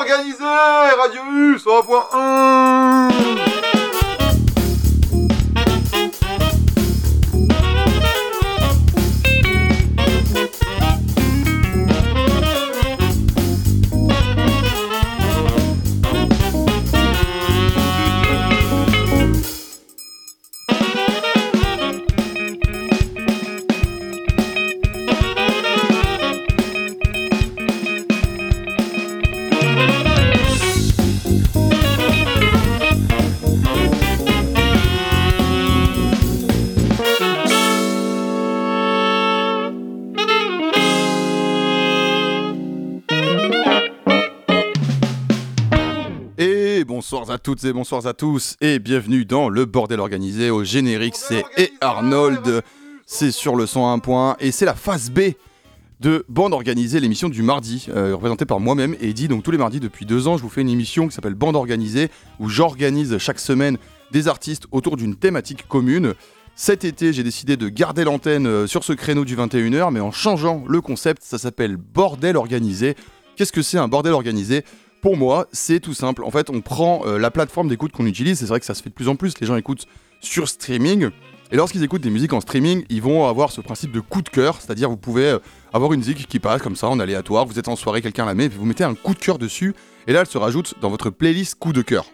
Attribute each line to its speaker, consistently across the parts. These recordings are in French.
Speaker 1: organisé Radius 1.1 toutes et bonsoir à tous et bienvenue dans le bordel organisé au générique. C'est et Arnold, c'est sur le 101 point et c'est la phase B de Bande Organisée, l'émission du mardi, euh, représentée par moi-même et Eddie. Donc tous les mardis depuis deux ans, je vous fais une émission qui s'appelle Bande Organisée où j'organise chaque semaine des artistes autour d'une thématique commune. Cet été, j'ai décidé de garder l'antenne euh, sur ce créneau du 21h, mais en changeant le concept, ça s'appelle Bordel Organisé. Qu'est-ce que c'est un bordel organisé? Pour moi, c'est tout simple. En fait, on prend euh, la plateforme d'écoute qu'on utilise. C'est vrai que ça se fait de plus en plus. Les gens écoutent sur streaming. Et lorsqu'ils écoutent des musiques en streaming, ils vont avoir ce principe de coup de cœur. C'est-à-dire, vous pouvez euh, avoir une musique qui passe comme ça en aléatoire. Vous êtes en soirée, quelqu'un la met, vous mettez un coup de cœur dessus. Et là, elle se rajoute dans votre playlist coup de cœur.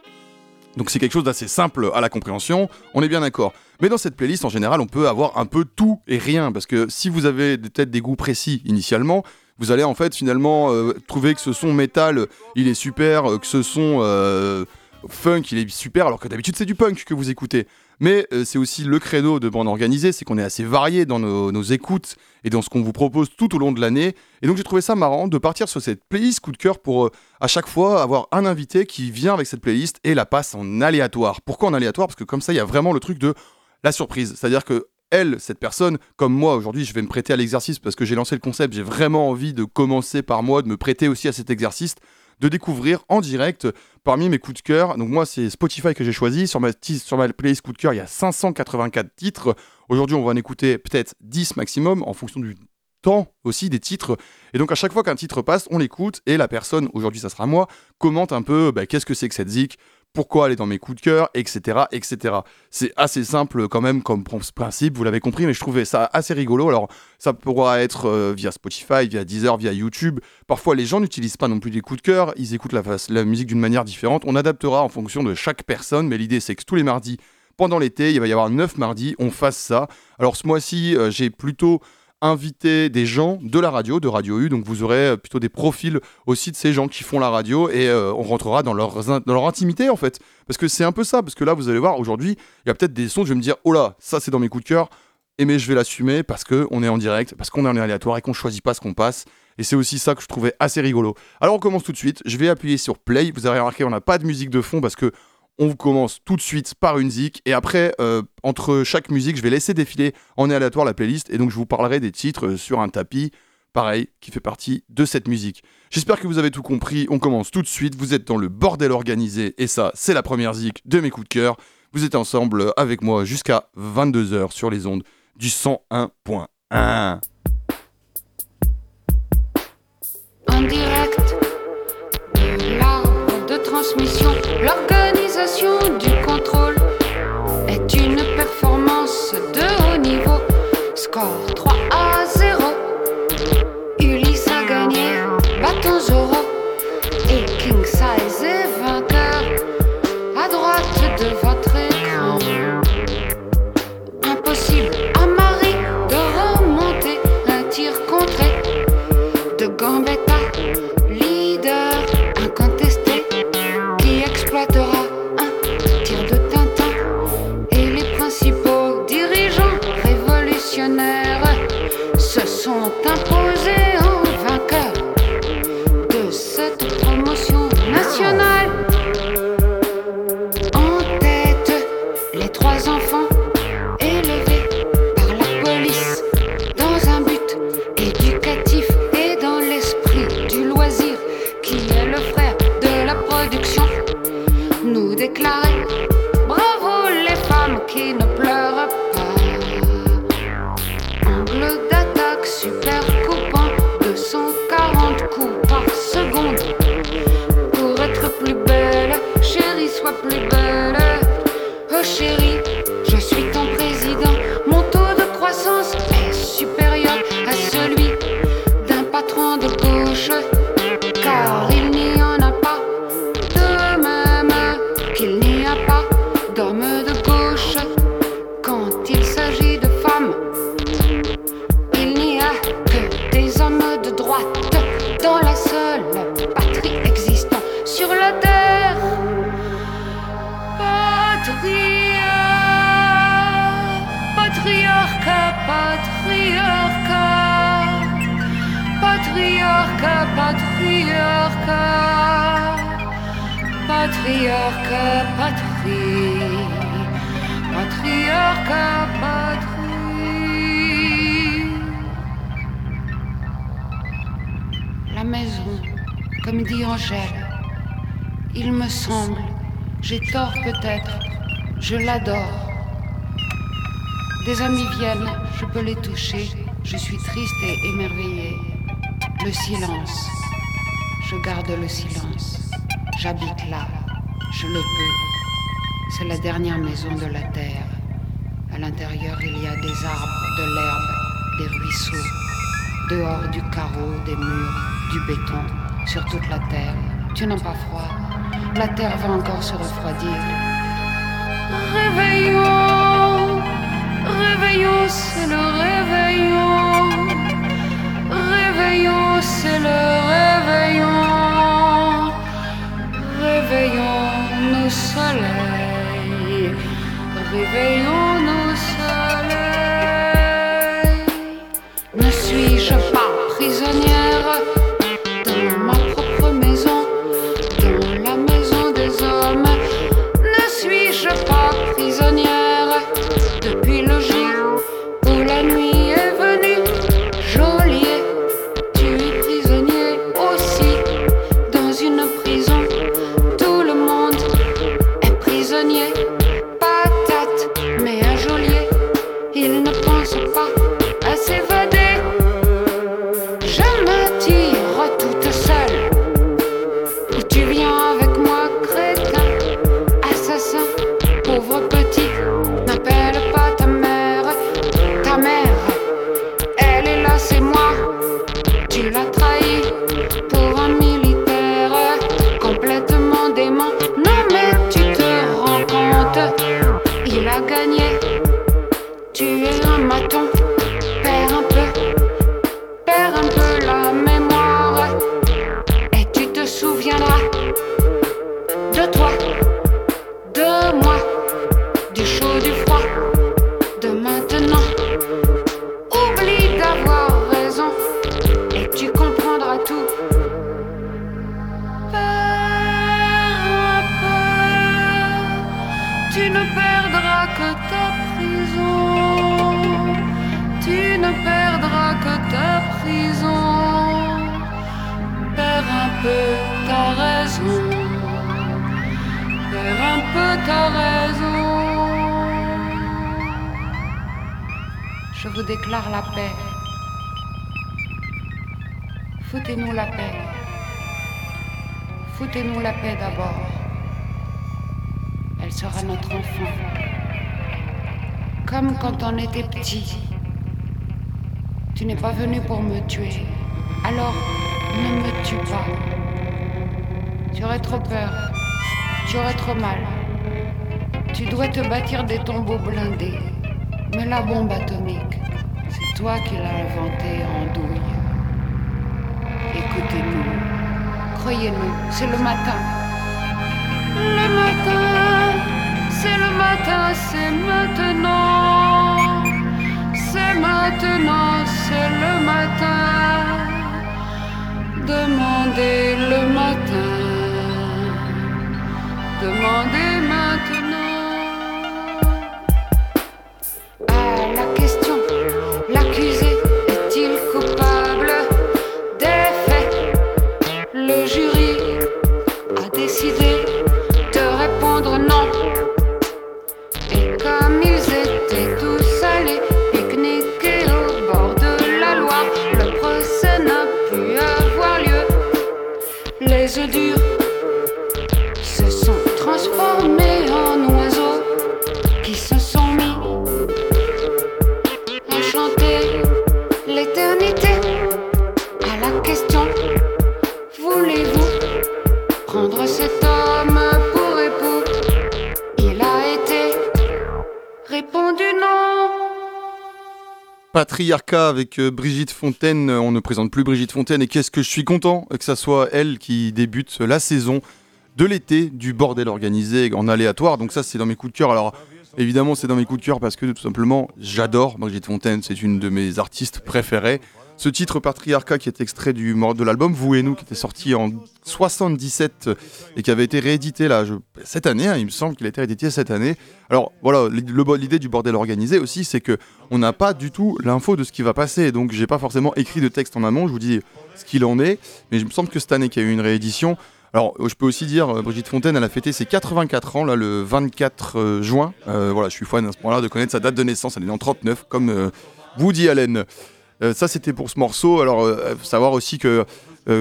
Speaker 1: Donc c'est quelque chose d'assez simple à la compréhension, on est bien d'accord. Mais dans cette playlist, en général, on peut avoir un peu tout et rien, parce que si vous avez peut-être des goûts précis initialement, vous allez en fait finalement euh, trouver que ce son métal, il est super, euh, que ce son euh, funk, il est super, alors que d'habitude c'est du punk que vous écoutez. Mais c'est aussi le credo de bande organisée, c'est qu'on est assez varié dans nos, écoutes et dans ce qu'on vous propose tout au long de l'année. Et donc j'ai trouvé ça marrant de partir sur cette playlist coup de cœur pour à chaque fois avoir un invité qui vient avec cette playlist et la passe en aléatoire. Pourquoi en aléatoire? Parce que comme ça il y a vraiment le truc de la surprise. C'est-à-dire que elle, cette personne, comme moi aujourd'hui, je vais me prêter à l'exercice parce que j'ai lancé le concept, j'ai vraiment envie de commencer par moi, de me prêter aussi à cet exercice, de découvrir en direct parmi mes coups de cœur. Donc moi, c'est Spotify que j'ai choisi. Sur ma, sur ma playlist coup de cœur, il y a 584 titres. Aujourd'hui, on va en écouter peut-être 10 maximum en fonction du temps aussi des titres. Et donc à chaque fois qu'un titre passe, on l'écoute et la personne, aujourd'hui ça sera moi, commente un peu bah, qu'est-ce que c'est que cette zik, pourquoi aller dans mes coups de cœur, etc. etc. C'est assez simple quand même comme principe, vous l'avez compris, mais je trouvais ça assez rigolo. Alors ça pourra être euh, via Spotify, via Deezer, via YouTube. Parfois les gens n'utilisent pas non plus des coups de cœur, ils écoutent la, musique d'une manière différente. On adaptera en fonction de chaque personne, mais l'idée c'est que tous les mardis, pendant l'été, il va y avoir 9 mardis, on fasse ça. Alors ce mois-ci, euh, j'ai plutôt inviter des gens de la radio, de Radio U. Donc vous aurez euh, plutôt des profils aussi de ces gens qui font la radio et euh, on rentrera dans leur, dans leur intimité en fait. Parce que c'est un peu ça, parce que là vous allez voir aujourd'hui, il y a peut-être des sons, je vais me dire, oh là, ça c'est dans mes coups de cœur, et mais je vais l'assumer parce qu'on est en direct, parce qu'on est en aléatoire et qu'on choisit pas ce qu'on passe. Et c'est aussi ça que je trouvais assez rigolo. Alors on commence tout de suite, je vais appuyer sur play, vous avez remarqué on n'a pas de musique de fond parce que on commence tout de suite par une zik et après, euh, entre chaque musique, je vais laisser défiler en aléatoire la playlist et donc je vous parlerai des titres euh, sur un tapis, pareil, qui fait partie de cette musique. J'espère que vous avez tout compris, on commence tout de suite, vous êtes dans le bordel organisé et ça, c'est la première zik de mes coups de cœur. Vous êtes ensemble avec moi jusqu'à 22h sur les ondes du 101.1.
Speaker 2: En direct de transmission, du contrôle patriarcat, patriarcat, patriarcat, patriarcat, patriarcat, patrie, patriarcat, patrie. La maison, comme dit Angèle, il me semble, j'ai tort peut-être, je l'adore. Des amis viennent, je peux les toucher. Je suis triste et émerveillée. Le silence. Je garde le silence. J'habite là. Je le peux. C'est la dernière maison de la terre. À l'intérieur, il y a des arbres, de l'herbe, des ruisseaux. Dehors, du carreau, des murs, du béton, sur toute la terre. Tu n'as pas froid. La terre va encore se refroidir. Réveillons. Réveillons, c'est le réveillon. Réveillons, c'est le réveillon. Réveillons nos soleils. Réveillons nos soleils. Ne suis-je pas prisonnière? Le matin, c'est le matin, c'est maintenant. C'est maintenant, c'est le matin. Demandez le matin. Demandez.
Speaker 1: patriarcat avec euh, Brigitte Fontaine. Euh, on ne présente plus Brigitte Fontaine et qu'est-ce que je suis content euh, que ça soit elle qui débute la saison de l'été du bordel organisé en aléatoire. Donc ça c'est dans mes coups de cœur. Alors évidemment c'est dans mes coups de cœur parce que tout simplement j'adore Brigitte Fontaine, c'est une de mes artistes préférées. Ce titre Patriarcat qui est extrait du de l'album Vous et nous qui était sorti en 77 et qui avait été réédité là cette année, hein, il me semble qu'il a été réédité cette année. Alors voilà, l'idée du bordel organisé aussi, c'est que on n'a pas du tout l'info de ce qui va passer, donc j'ai pas forcément écrit de texte en amont. Je vous dis ce qu'il en est, mais il me semble que cette année qu'il y a eu une réédition. Alors, je peux aussi dire, euh, Brigitte Fontaine, elle a fêté ses 84 ans, là, le 24 euh, juin. Euh, voilà, je suis fan à ce point-là de connaître sa date de naissance. Elle est en 39, comme Woody Allen. Ça, c'était pour ce morceau. Alors, il faut savoir aussi que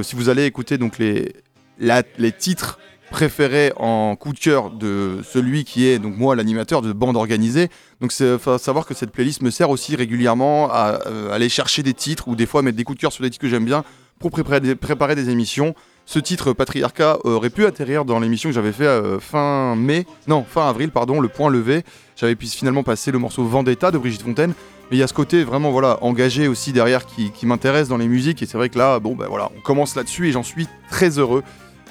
Speaker 1: si vous allez écouter donc les, les titres préférés en coup de cœur de celui qui est donc moi l'animateur de bande organisée. Donc c'est savoir que cette playlist me sert aussi régulièrement à, aller chercher des titres ou des fois mettre des coups de cœur sur des titres que j'aime bien pour préparer des émissions ce titre Patriarcat aurait pu atterrir dans l'émission que j'avais fait euh, fin mai, non, fin avril, pardon, le point levé. J'avais pu finalement passer le morceau Vendetta de Brigitte Fontaine. Mais il y a ce côté vraiment voilà engagé aussi derrière qui, m'intéresse dans les musiques. Et c'est vrai que là, bon ben voilà, on commence là-dessus et j'en suis très heureux.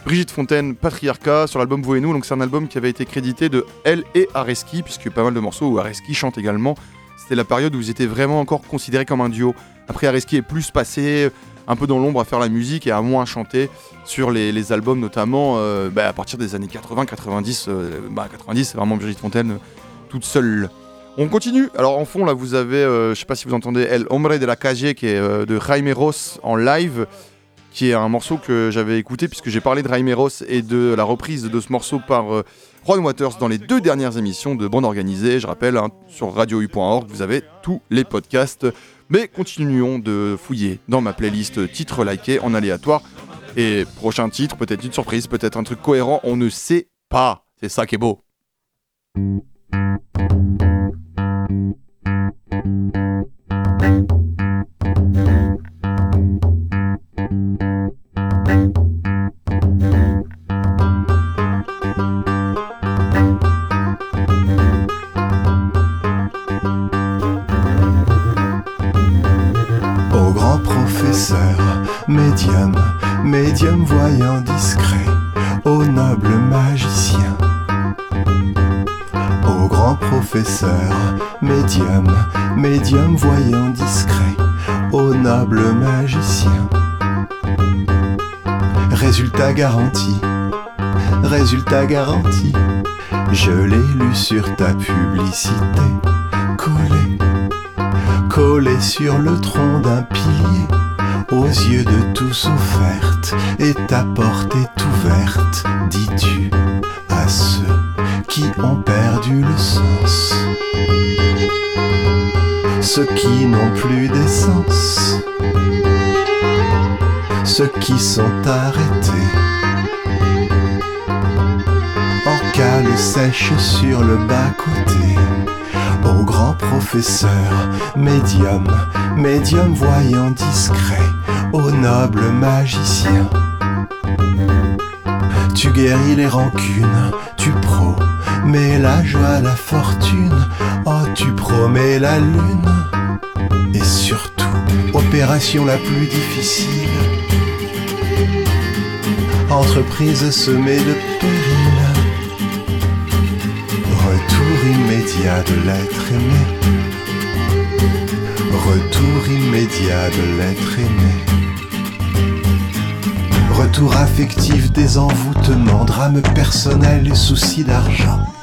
Speaker 1: Brigitte Fontaine, Patriarcat, sur l'album Vous et nous. Donc c'est un album qui avait été crédité de elle et Areski, puisque pas mal de morceaux où Areski chante également. C'était la période où ils étaient vraiment encore considérés comme un duo. Après Areski est plus passé un peu dans l'ombre à faire la musique et à moins chanter sur les, albums notamment euh, bah, à partir des années 80, 90. Euh, bah 90 c'est vraiment Brigitte Fontaine euh, toute seule. On continue. Alors en fond là vous avez, je sais pas si vous entendez El Hombre de la Calle qui est de Jaime Ross en live qui est un morceau que j'avais écouté puisque j'ai parlé de Jaime Ross et de la reprise de ce morceau par Ron Waters dans les deux dernières émissions de Bande Organisée. Je rappelle, hein, sur radio-u.org, vous avez tous les podcasts mais continuons de fouiller dans ma playlist titres likés en aléatoire. Et prochain titre, peut-être une surprise, peut-être un truc cohérent, on ne sait pas. C'est ça qui est beau.
Speaker 3: Médium, médium voyant discret, au noble magicien, au professeur, médium, médium voyant discret, au noble magicien. Résultat garanti, résultat garanti, je l'ai lu sur ta publicité, collé, collé sur le tronc d'un pilier aux yeux de tous offerte, et ta porte est ouverte, dis-tu, à ceux qui ont perdu le sens, ceux qui n'ont plus d'essence, ceux qui sont arrêtés. En cale sèche sur le bas-côté au grand professeur, médium, médium voyant discret, au noble magicien. Tu guéris les rancunes, tu promets la joie, la fortune, oh tu promets la lune. Et surtout, opération la plus difficile, entreprise semée de périls immédiat de l'être aimé. Retour immédiat de l'être aimé. Retour affectif des envoûtements, drame personnel et soucis d'argent.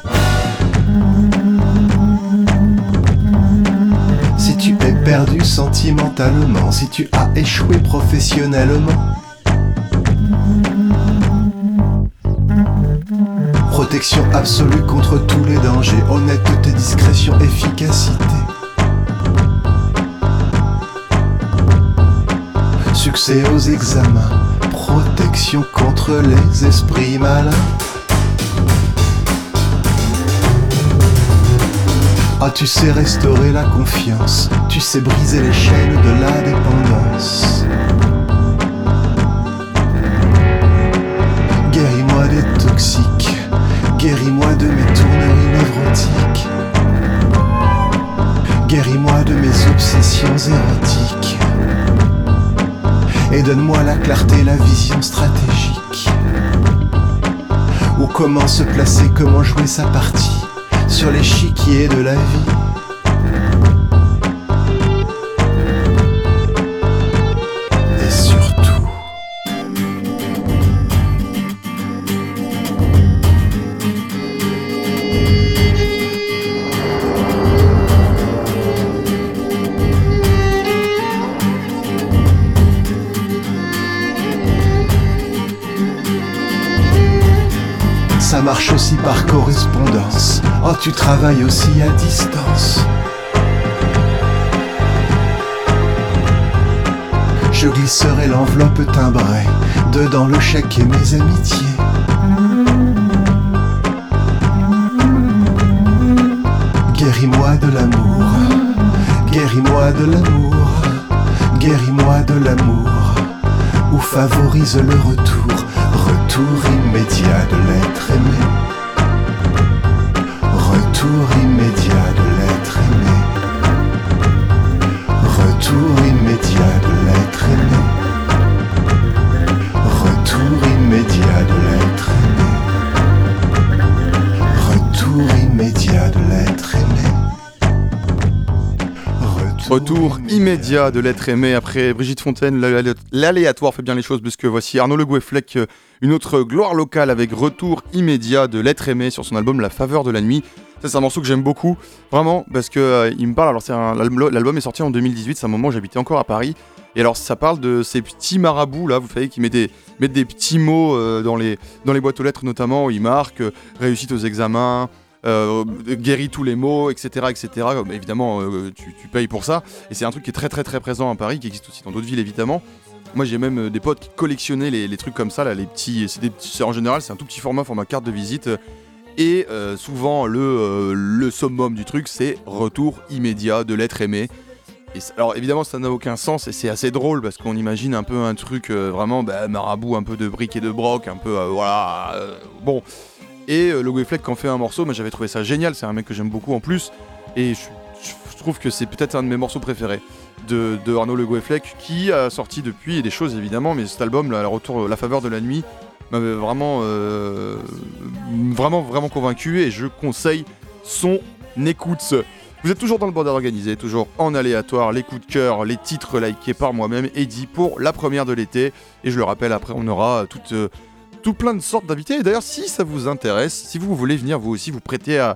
Speaker 3: Perdu sentimentalement, si tu as échoué professionnellement, Protection absolue contre tous les dangers, honnêteté, discrétion, efficacité. Succès aux examens, protection contre les esprits malins. Ah, tu sais restaurer la confiance, tu sais briser les chaînes de la dépendance. Guéris-moi des toxiques Guéris-moi de mes tourneries névrotiques. Guéris-moi de mes obsessions érotiques. Et donne-moi la clarté, la vision stratégique. Comment se placer, comment jouer sa partie sur l'échiquier de la vie. Tu travailles aussi à distance. Je glisserai l'enveloppe timbrée, dedans le chèque et mes amitiés. Guéris-moi de l'amour, guéris-moi de l'amour, guéris-moi de l'amour, ou favorise le retour, retour immédiat de l'être aimé. Retour immédiat de l'être aimé. Retour immédiat de l'être aimé. Retour immédiat Retour immédiat de l'être aimé
Speaker 1: après Brigitte Fontaine. l'alé- L'aléatoire fait bien les choses puisque voici Arnaud Le Goueflec, euh, une autre gloire locale avec Retour immédiat de l'être aimé sur son album La faveur de la nuit. C'est un morceau que j'aime beaucoup, vraiment, parce que euh, il me parle. Alors, l'album est sorti en 2018, c'est un moment où j'habitais encore à Paris. Et alors, ça parle de ces petits marabouts là, vous savez, qui mettent des, des petits mots euh, dans, les, dans les boîtes aux lettres, notamment, où ils marquent euh, réussite aux examens, euh, guérit tous les maux, etc. etc. Mais évidemment, euh, tu, payes pour ça. Et c'est un truc qui est très très très présent à Paris, qui existe aussi dans d'autres villes évidemment. Moi j'ai même euh, des potes qui collectionnaient les, trucs comme ça, les petits. En général c'est un tout petit format, format carte de visite. Et souvent le, summum du truc c'est retour immédiat de l'être aimé. Alors évidemment ça n'a aucun sens et c'est assez drôle parce qu'on imagine un peu un truc vraiment bah, marabout, un peu de briques et de broc, un peu voilà. bon. Et euh, le Fleck quand fait un morceau, moi j'avais trouvé ça génial, c'est un mec que j'aime beaucoup en plus. Et je, trouve que c'est peut-être un de mes morceaux préférés de, Arnaud Le Goueflec qui a sorti depuis des choses évidemment, mais cet album, retour, La faveur de la nuit, m'avait vraiment, euh, vraiment, vraiment convaincu et je conseille son écoute. Vous êtes toujours dans le bordel organisé, toujours en aléatoire, les coups de cœur, les titres likés par moi-même et pour la première de l'été. Et je le rappelle, après on aura toute, euh, tout plein de sortes d'invités. Et d'ailleurs, si ça vous intéresse, si vous voulez venir vous aussi vous prêter à,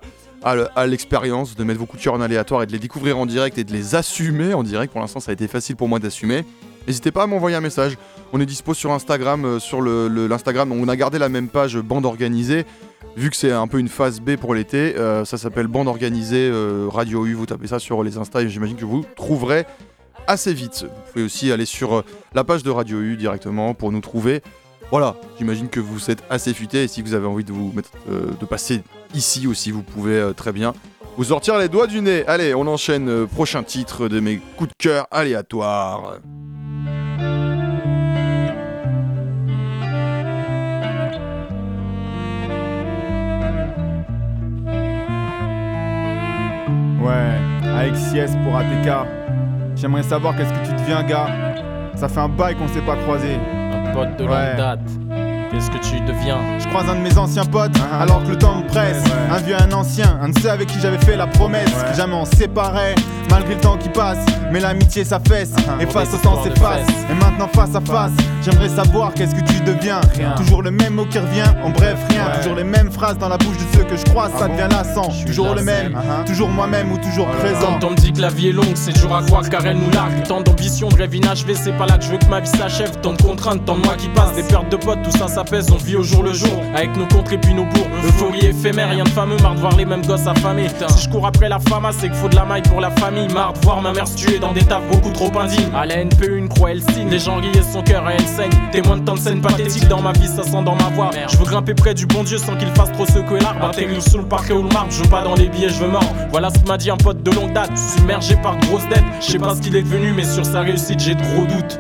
Speaker 1: l'expérience de mettre vos cœur en aléatoire et de les découvrir en direct et de les assumer en direct, pour l'instant ça a été facile pour moi d'assumer. N'hésitez pas à m'envoyer un message. On est dispo sur Instagram, euh, sur l'Instagram. on a gardé la même page bande organisée. Vu que c'est un peu une phase B pour l'été, euh, ça s'appelle bande organisée euh, Radio U. Vous tapez ça sur les Insta et j'imagine que vous trouverez assez vite. Vous pouvez aussi aller sur euh, la page de Radio U directement pour nous trouver. Voilà, j'imagine que vous êtes assez futé et si vous avez envie de vous mettre, euh, de passer ici aussi, vous pouvez euh, très bien vous sortir les doigts du nez. Allez, on enchaîne. euh, prochain titre de mes coups de cœur aléatoires.
Speaker 4: Ouais, avec Sies pour ATK. J'aimerais savoir qu'est-ce que tu deviens, gars. Ça fait un bail qu'on s'est pas croisé.
Speaker 5: Pote de
Speaker 4: Ouais.
Speaker 5: longue date. Qu'est-ce que tu deviens
Speaker 4: Je croise un de mes anciens potes, alors que le temps me presse.
Speaker 6: Ouais, ouais.
Speaker 4: Un vieux, un ancien, un de ceux avec qui j'avais fait la promesse.
Speaker 6: Ouais.
Speaker 4: Que jamais on séparait, malgré le temps qui passe. Mais l'amitié s'affaisse,
Speaker 6: Uh-huh.
Speaker 4: et face au temps s'efface. Et maintenant face à face, j'aimerais savoir qu'est-ce que tu deviens.
Speaker 6: Rien.
Speaker 4: Toujours le même mot qui revient, en bref, rien.
Speaker 6: Ouais.
Speaker 4: Toujours les mêmes phrases dans la bouche de ceux que je croise,
Speaker 6: Ah
Speaker 4: ça
Speaker 6: bon
Speaker 4: devient lassant.
Speaker 5: Je suis
Speaker 4: Toujours le même,
Speaker 6: Uh-huh.
Speaker 4: toujours moi-même ou toujours présent.
Speaker 5: Quand on me dit que la vie est longue, c'est dur à croire car elle nous largue. Tant d'ambition, de rêve inachevé, c'est pas là que je veux que ma vie s'achève. Tant de contraintes, tant de mois qui passent, des pertes de potes, tout ça s'apaise. On vit au jour le jour, avec nos contres et puis nos bourgs. Euphorie éphémère, rien de fameux, marre de voir les mêmes gosses affamés. Si je cours après la fama, c'est qu'il faut de la maille pour la famille. Marre de voir ma mère se tuer dans des tafs beaucoup trop indignes. À la NPE, une croix, elle signe. Les gens son cœur, et elle Témoin de tant de scènes pathétiques dans ma vie, ça sent dans ma voix. Je veux grimper près du bon Dieu sans qu'il fasse trop secouer l'arbre. Atterrir sous le parquet ou le marbre, je veux pas dans les billets, je veux mort. Voilà ce que m'a dit un pote de longue date, submergé par de grosses dettes. Je sais pas ce qu'il est devenu, mais sur sa réussite, j'ai trop doutes.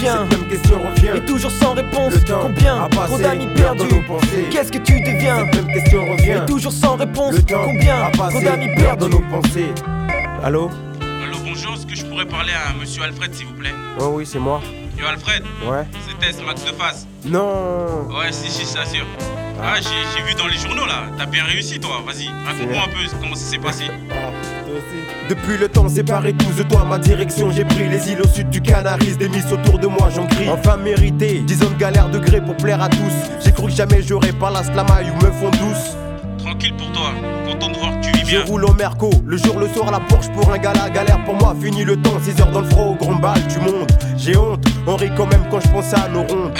Speaker 7: Qu'est-ce que tu deviens
Speaker 6: Cette même question revient.
Speaker 7: Et toujours sans réponse
Speaker 6: Le temps
Speaker 7: Combien Trop d'amis perdus. Qu'est-ce que tu deviens
Speaker 6: Cette même question revient.
Speaker 7: Et toujours sans réponse
Speaker 6: Le temps
Speaker 7: Combien Trop d'amis perdus
Speaker 6: nos pensées. Allô
Speaker 5: Allô,
Speaker 6: Bonjour, est-ce que je pourrais parler à monsieur Alfred, s'il vous plaît?
Speaker 7: Oh oui, c'est moi.
Speaker 6: Yo, Alfred,
Speaker 7: Ouais.
Speaker 6: c'est Tess, Max de face.
Speaker 7: Non
Speaker 6: Ouais, si, si, ça sûr. Ah, j'ai j'ai vu dans les journaux là, t'as bien réussi toi, vas-y, raconte-moi un peu comment ça s'est passé.
Speaker 7: Depuis le temps séparé tous de toi, ma direction j'ai pris les îles au sud du Canaris, des miss autour de moi j'en crie. Enfin mérité, 10 ans de galère de gré pour plaire à tous. J'ai cru que jamais j'aurais pas la slamaille ou me font douce.
Speaker 6: Tranquille pour toi, content de voir que tu vis
Speaker 7: Je
Speaker 6: bien.
Speaker 7: roule au Merco, le jour, le soir, la Porsche pour un gala, galère pour moi, fini le temps, 6 heures dans le froid, au grand bal du monde. J'ai honte, on rit quand même quand je pense à nos rondes.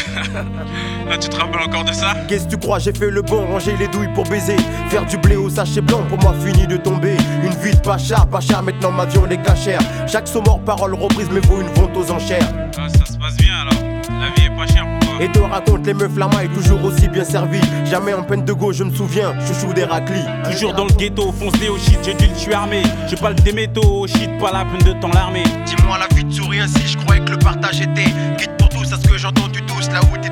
Speaker 6: Là, tu te rappelles encore de ça?
Speaker 7: Qu'est-ce que tu crois, j'ai fait le bon, ranger les douilles pour baiser. Faire du blé au sachet blanc, pour moi fini de tomber. Une vie de pacha, pacha, maintenant ma vie on est cachère. Chaque saut mort, parole reprise, mais vaut une vente aux enchères.
Speaker 6: Ah, ça se passe bien alors, la vie est pas chère.
Speaker 7: Et te raconte les meufs lamailles, toujours aussi bien servis. Jamais en peine de go, je me souviens, chouchou d'Héraclie.
Speaker 6: Toujours dans le ghetto, foncé au shit, j'ai dû le tuer armé. J'ai pas le déméto, au shit, pas la peine de temps l'armée.
Speaker 7: Dis-moi la vie de souris ainsi, je croyais que le partage était. Quitte pour tous, à ce que j'entends du tous, là où t'es.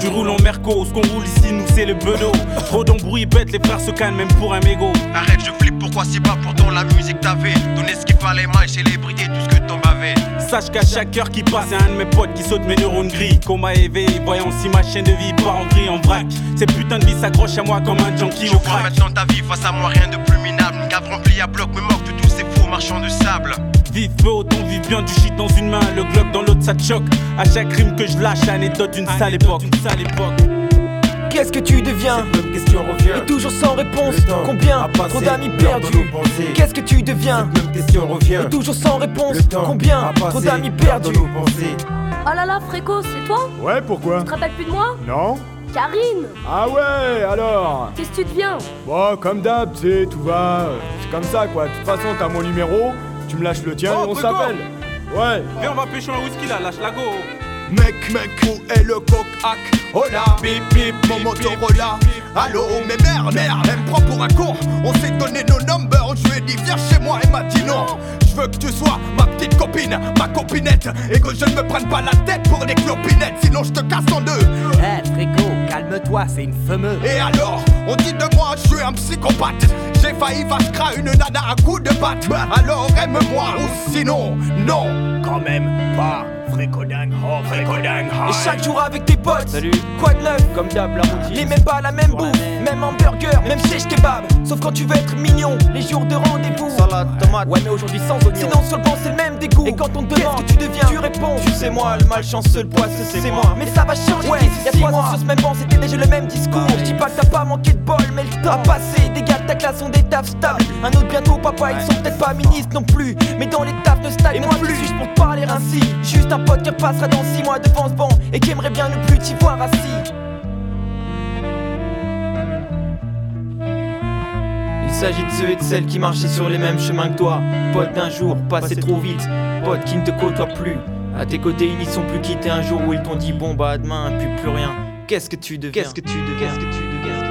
Speaker 6: Tu roules en merco, ce qu'on roule ici, nous c'est le bedeau. Trop d'embrouilles bêtes, les frères se calment même pour un mégot.
Speaker 7: Arrête, je flippe, pourquoi c'est pas pourtant la musique t'avait Donner ce qu'il fallait, maille, célébrité, tout ce que t'en bavais.
Speaker 6: Sache qu'à chaque heure qui passe, y'a un de mes potes qui saute mes neurones gris. Qu'on m'a éveillé, voyant si ma chaîne de vie part en gris, en vrac. Ces putains de vie s'accrochent à moi comme un junkie
Speaker 7: Je
Speaker 6: au crack.
Speaker 7: maintenant ta vie, face à moi, rien de plus minable. Une cave remplie à bloc me moque de tous ces faux marchands de sable.
Speaker 6: Vive peu, autant vive bien du shit dans une main, le glock dans l'autre ça te choque. À chaque rime que je lâche, anecdote d'une sale époque. D'une sale époque.
Speaker 8: Qu'est-ce que tu deviens
Speaker 7: Cette même question revient.
Speaker 8: Et toujours sans réponse.
Speaker 7: Le temps
Speaker 8: Combien
Speaker 7: a passé,
Speaker 8: Trop d'amis perdus. Qu'est-ce que tu deviens
Speaker 7: Cette même question revient.
Speaker 8: Et toujours sans réponse.
Speaker 7: Le temps
Speaker 8: Combien
Speaker 7: a passé,
Speaker 8: Trop d'amis perdus.
Speaker 9: Oh là là, Fréco, c'est toi
Speaker 4: Ouais, pourquoi
Speaker 9: Tu te rappelles plus de moi
Speaker 4: Non
Speaker 9: Karine
Speaker 4: Ah ouais, alors
Speaker 9: Qu'est-ce que tu deviens
Speaker 4: Bon, comme d'hab, tu sais, tout va. C'est comme ça, quoi. De toute façon, t'as mon numéro, tu me lâches le tien
Speaker 6: Oh,
Speaker 4: et on s'appelle. Ouais.
Speaker 6: Viens, on va pêcher un whisky là, lâche la go.
Speaker 3: Mec, mec, où est le coq hack Oh là, bip bip, mon Motorola Allô, mais merde, merde, elle me prend pour un con On s'est donné nos numbers, je lui ai dit viens chez moi, elle m'a dit non Je veux que tu sois ma petite copine, ma copinette Et que je ne me prenne pas la tête pour des clopinettes Sinon je te casse en deux
Speaker 10: Eh, Fréco, calme-toi, c'est une fameuse.
Speaker 3: Et alors, on dit de moi, je suis un psychopathe J'ai failli vachera une nana à coup de batte Alors aime-moi ou sinon, non
Speaker 10: Quand même pas. Oh, dingue,
Speaker 8: Et chaque jour avec tes potes.
Speaker 10: Salut.
Speaker 8: Quoi de neuf
Speaker 10: Comme d'hab, la routine.
Speaker 8: Les mêmes pas la même bouffe,
Speaker 10: même.
Speaker 8: hamburger, même sèche kebab. Sauf quand tu veux être mignon, les jours de rendez-vous.
Speaker 10: Salade, tomate. Ouais, mais aujourd'hui sans oignon.
Speaker 8: Sinon sur le banc c'est le même dégoût. Et quand on te demande que tu deviens, tu réponds. Tu sais moi, le malchanceux, le poisseux, c'est moi. Mais ça va changer. Ouais, il y a trois ans sur ce même banc, c'était déjà le même discours. Je dis pas que t'as pas manqué de bol, mais le temps a passé. Des gars de ta classe ont des tafs stables. Un autre bientôt, papa, ils sont peut-être pas ministres non plus. Mais dans les tafs de stade, et moi plus juste pour te parler ainsi. Juste un pote qui repassera dans six mois devant ce banc et qui aimerait bien ne plus t'y voir assis. Il s'agit de ceux et de celles qui marchaient sur les mêmes chemins que toi. Pote d'un jour, passé trop vite. Pote qui ne te côtoie plus. À tes côtés, ils n'y sont plus quittés un jour où ils t'ont dit bon bah demain, puis plus rien. Qu'est-ce que tu deviens Qu'est-ce que tu deviens? Qu'est-ce que tu deviens? Qu'est-ce que tu deviens?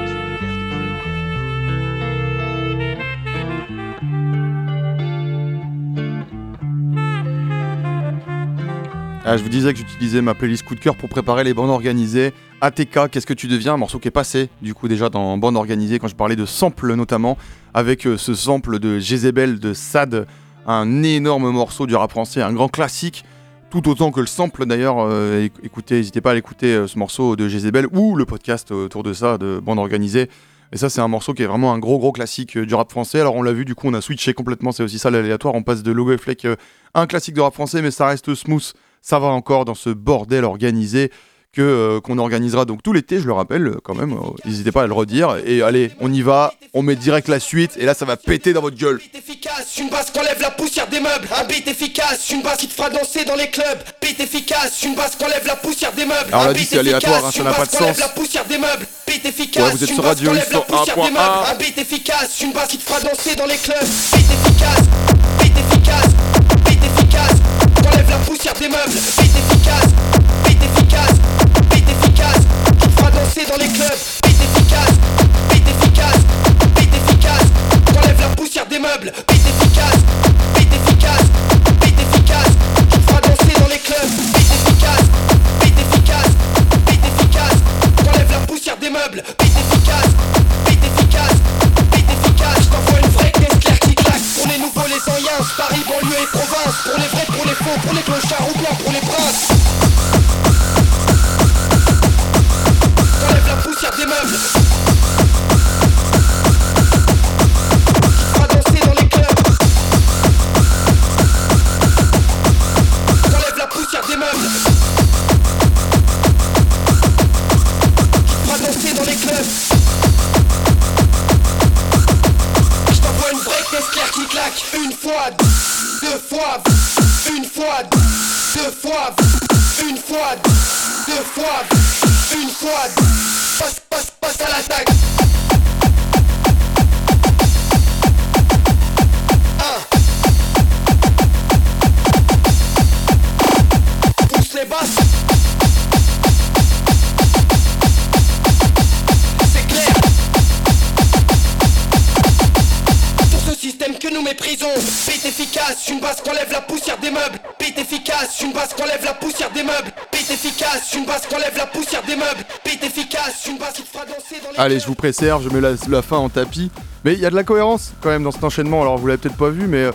Speaker 1: Ah, je vous disais que j'utilisais ma playlist coup de cœur pour préparer les bandes organisées. ATK, qu'est-ce que tu deviens? Un morceau qui est passé, du coup, déjà dans bande organisée, quand je parlais de sample notamment, avec euh, ce sample de Jezebel de Sad, un énorme morceau du rap français, un grand classique, tout autant que le sample d'ailleurs. euh, éc- écoutez, n'hésitez pas à l'écouter euh, ce morceau de Jezebel ou le podcast autour de ça, de bande organisée. Et ça, c'est un morceau qui est vraiment un gros gros classique du rap français. Alors, on l'a vu, du coup, on a switché complètement. C'est aussi ça l'aléatoire. On passe de Logo et Fleck, un classique de rap français, mais ça reste smooth. Ça va encore dans ce bordel organisé que euh, qu'on organisera donc tout l'été, je le rappelle euh, quand même. euh, N'hésitez pas à le redire. Et allez, on y va. On met direct la suite. Et là, ça va péter dans votre gueule.
Speaker 7: beat efficace, une basse qui enlève la poussière des meubles. Un beat efficace, une basse qui te fera danser dans les clubs. Beat efficace, une basse qui enlève la poussière des meubles.
Speaker 1: Alors, dit,
Speaker 7: beat
Speaker 1: c'est aléatoire,
Speaker 7: efficace,
Speaker 1: hein, ça
Speaker 7: une
Speaker 1: n'a pas
Speaker 7: basse
Speaker 1: de sens.
Speaker 7: la poussière des meubles. Beat efficace,
Speaker 1: Ouais, vous êtes
Speaker 7: une
Speaker 1: sur Radio
Speaker 7: qui enlève la
Speaker 1: Hip-Hop
Speaker 7: poussière des
Speaker 1: 1.1.
Speaker 7: meubles. Un beat efficace, une basse qui te fera danser dans les clubs. Beat efficace, beat efficace, beat efficace, enlève la poussière des meubles. Beat efficace, beat efficace, beat efficace, te fera danser dans les clubs. Beat efficace, beat efficace, beat efficace, qui enlève la poussière des meubles. Beat efficace, beat efficace, beat efficace, te fera danser dans les clubs. Beat efficace, beat efficace, beat efficace, qui enlève la poussière des meubles. Beat efficace, est nouveau les anciens, Paris banlieue les provinces, pour les vrais, pour les faux, pour les clochards ou blancs, pour les princes. T'enlèves la poussière des meubles. Danser dans les clubs. La poussière des meubles. Fois, deux fois, une fois, deux fois, une fois, deux fois, une fois Passe, passe, passe à l'attaque des meubles Beat efficace, une basse qu'enlève la poussière des meubles Beat efficace, une basse qui te fera danser dans les
Speaker 1: Allez, je vous préserve, je mets la, la fin en tapis. Mais il y a de la cohérence quand même dans cet enchaînement. Alors, vous l'avez peut-être pas vu, mais euh,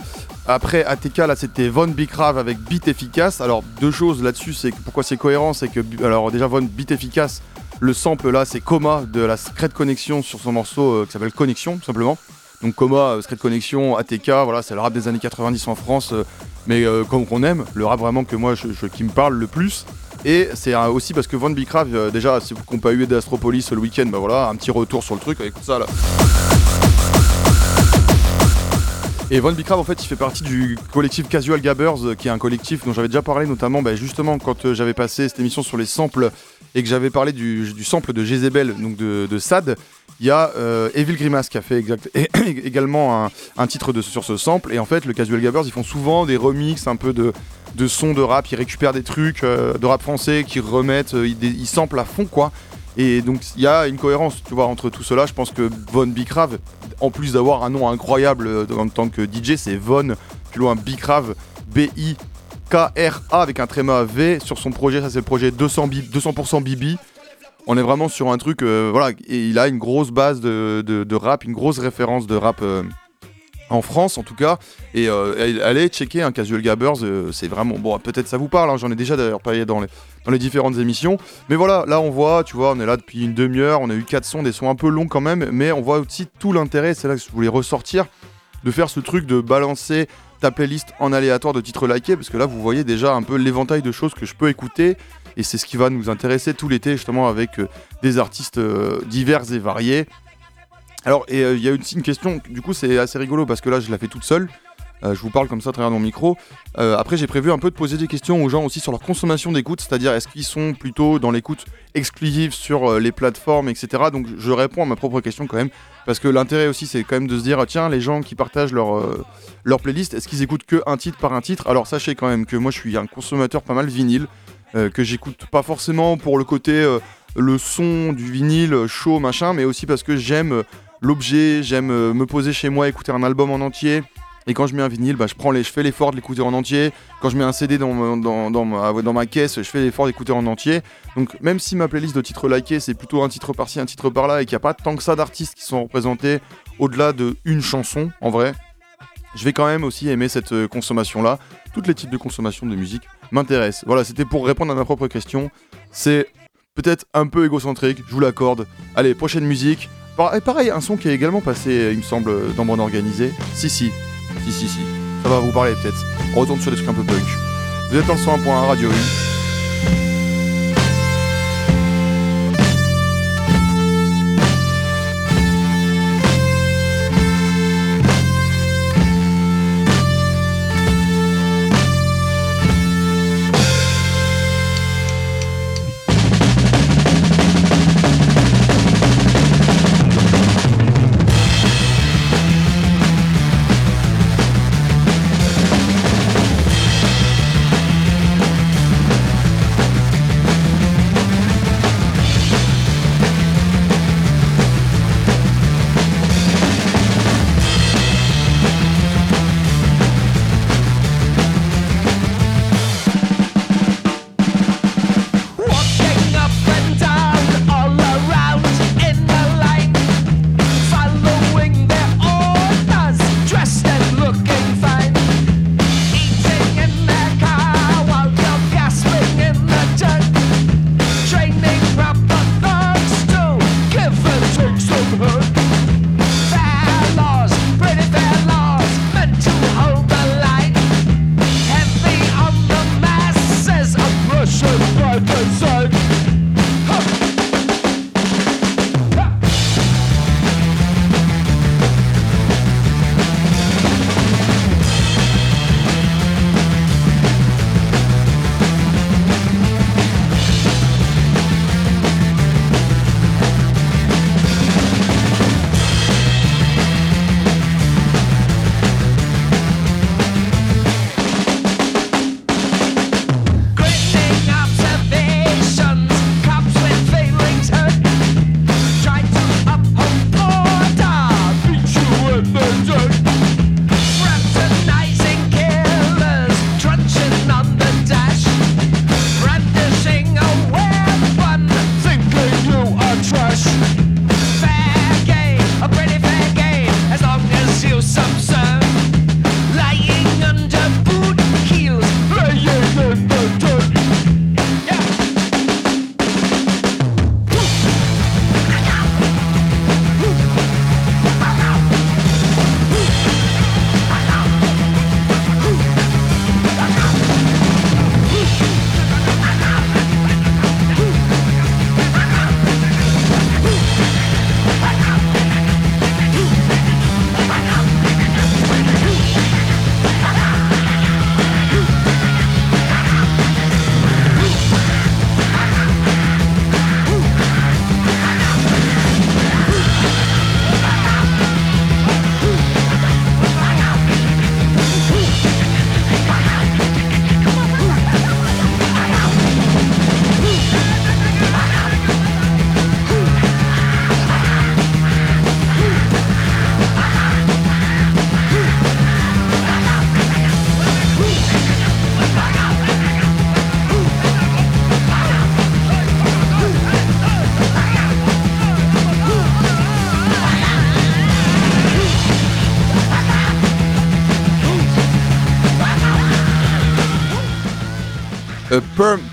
Speaker 1: après ATK, là, c'était Von Bicrave avec Beat Efficace. Alors, deux choses là-dessus, c'est que pourquoi c'est cohérent, c'est que, alors, déjà, Von Beat Efficace, le sample là, c'est Coma de la Secret Connection sur son morceau euh, qui s'appelle Connexion, tout simplement. Donc, Coma, euh, Secret Connection, ATK, voilà, c'est le rap des années 90 en France, euh, mais euh, comme qu'on aime, le rap vraiment que moi, qui me parle le plus. Et c'est aussi parce que Von Bicrave, euh, déjà, vous n'avez pas eu d'Astropolis le week-end, bah voilà, un petit retour sur le truc, écoute ça là. Et Von Bicrave, en fait, il fait partie du collectif Casual Gabbers, euh, qui est un collectif dont j'avais déjà parlé, notamment bah, justement quand euh, j'avais passé cette émission sur les samples et que j'avais parlé du, sample de Jezebel, donc de, de Sad. Il y a euh, Evil Grimace qui a fait exact, également un, titre sur ce sample. Et en fait, le Casual Gabbers, ils font souvent des remixes un peu de, de sons de rap. Ils récupèrent des trucs de rap français, qu'ils remettent, ils, ils samplent à fond, quoi. Et donc il y a une cohérence, tu vois, entre tout cela. Je pense que Von Bicrave, en plus d'avoir un nom incroyable euh, en tant que DJ, c'est Von, plus loin Bicrave, B-I-K-R-A avec un tréma V sur son projet. Ça, c'est le projet 200, bi- 200% Bibi. On est vraiment sur un truc, euh, voilà, et il a une grosse base de rap, une grosse référence de rap euh, en France en tout cas. Et euh, allez checker un Casual Gabbers, euh, c'est vraiment bon. Peut-être ça vous parle, hein, j'en ai déjà d'ailleurs parlé dans les, différentes émissions. Mais voilà, là on voit, tu vois, on est là depuis une demi-heure, on a eu quatre sons, des sons un peu longs quand même, mais on voit aussi tout l'intérêt, c'est là que je voulais ressortir, de faire ce truc de balancer ta playlist en aléatoire de titres likés, parce que là vous voyez déjà un peu l'éventail de choses que je peux écouter, et c'est ce qui va nous intéresser tout l'été justement avec euh, des artistes divers et variés. Alors, euh, il y a aussi une question, du coup c'est assez rigolo parce que là je la fais toute seule. Euh, je vous parle comme ça à travers mon micro. Euh, après, j'ai prévu un peu de poser des questions aux gens aussi sur leur consommation d'écoute, c'est-à-dire est-ce qu'ils sont plutôt dans l'écoute exclusive sur les plateformes, etc. Donc, je réponds à ma propre question quand même, parce que l'intérêt aussi, c'est quand même de se dire tiens, les gens qui partagent leur, playlist, est-ce qu'ils écoutent que un titre par un titre? Alors, sachez quand même que moi, je suis un consommateur pas mal vinyle, que j'écoute pas forcément pour le côté le son du vinyle chaud, machin, mais aussi parce que j'aime l'objet, j'aime euh, me poser chez moi, écouter un album en entier. Et quand je mets un vinyle, bah, je, prends je fais l'effort de l'écouter en entier. Quand je mets un CD dans, ma- dans, dans ma, dans ma caisse, je fais l'effort d'écouter en entier. Donc même si ma playlist de titres likés, c'est plutôt un titre par-ci, un titre par-là, et qu'il n'y a pas tant que ça d'artistes qui sont représentés au-delà de chanson, en vrai, je vais quand même aussi aimer cette euh, consommation-là. Toutes les types de consommation de musique m'intéressent. Voilà, c'était pour répondre à ma propre question. C'est peut-être un peu égocentrique, je vous l'accorde. Allez, prochaine musique. Bah, et pareil, un son qui est également passé, il me semble, dans mon Organisée. Si, si. Si, si, si. Ça va vous parler peut-être. On retourne sur des trucs un peu punk. Vous êtes dans le 101.1 Radio 1.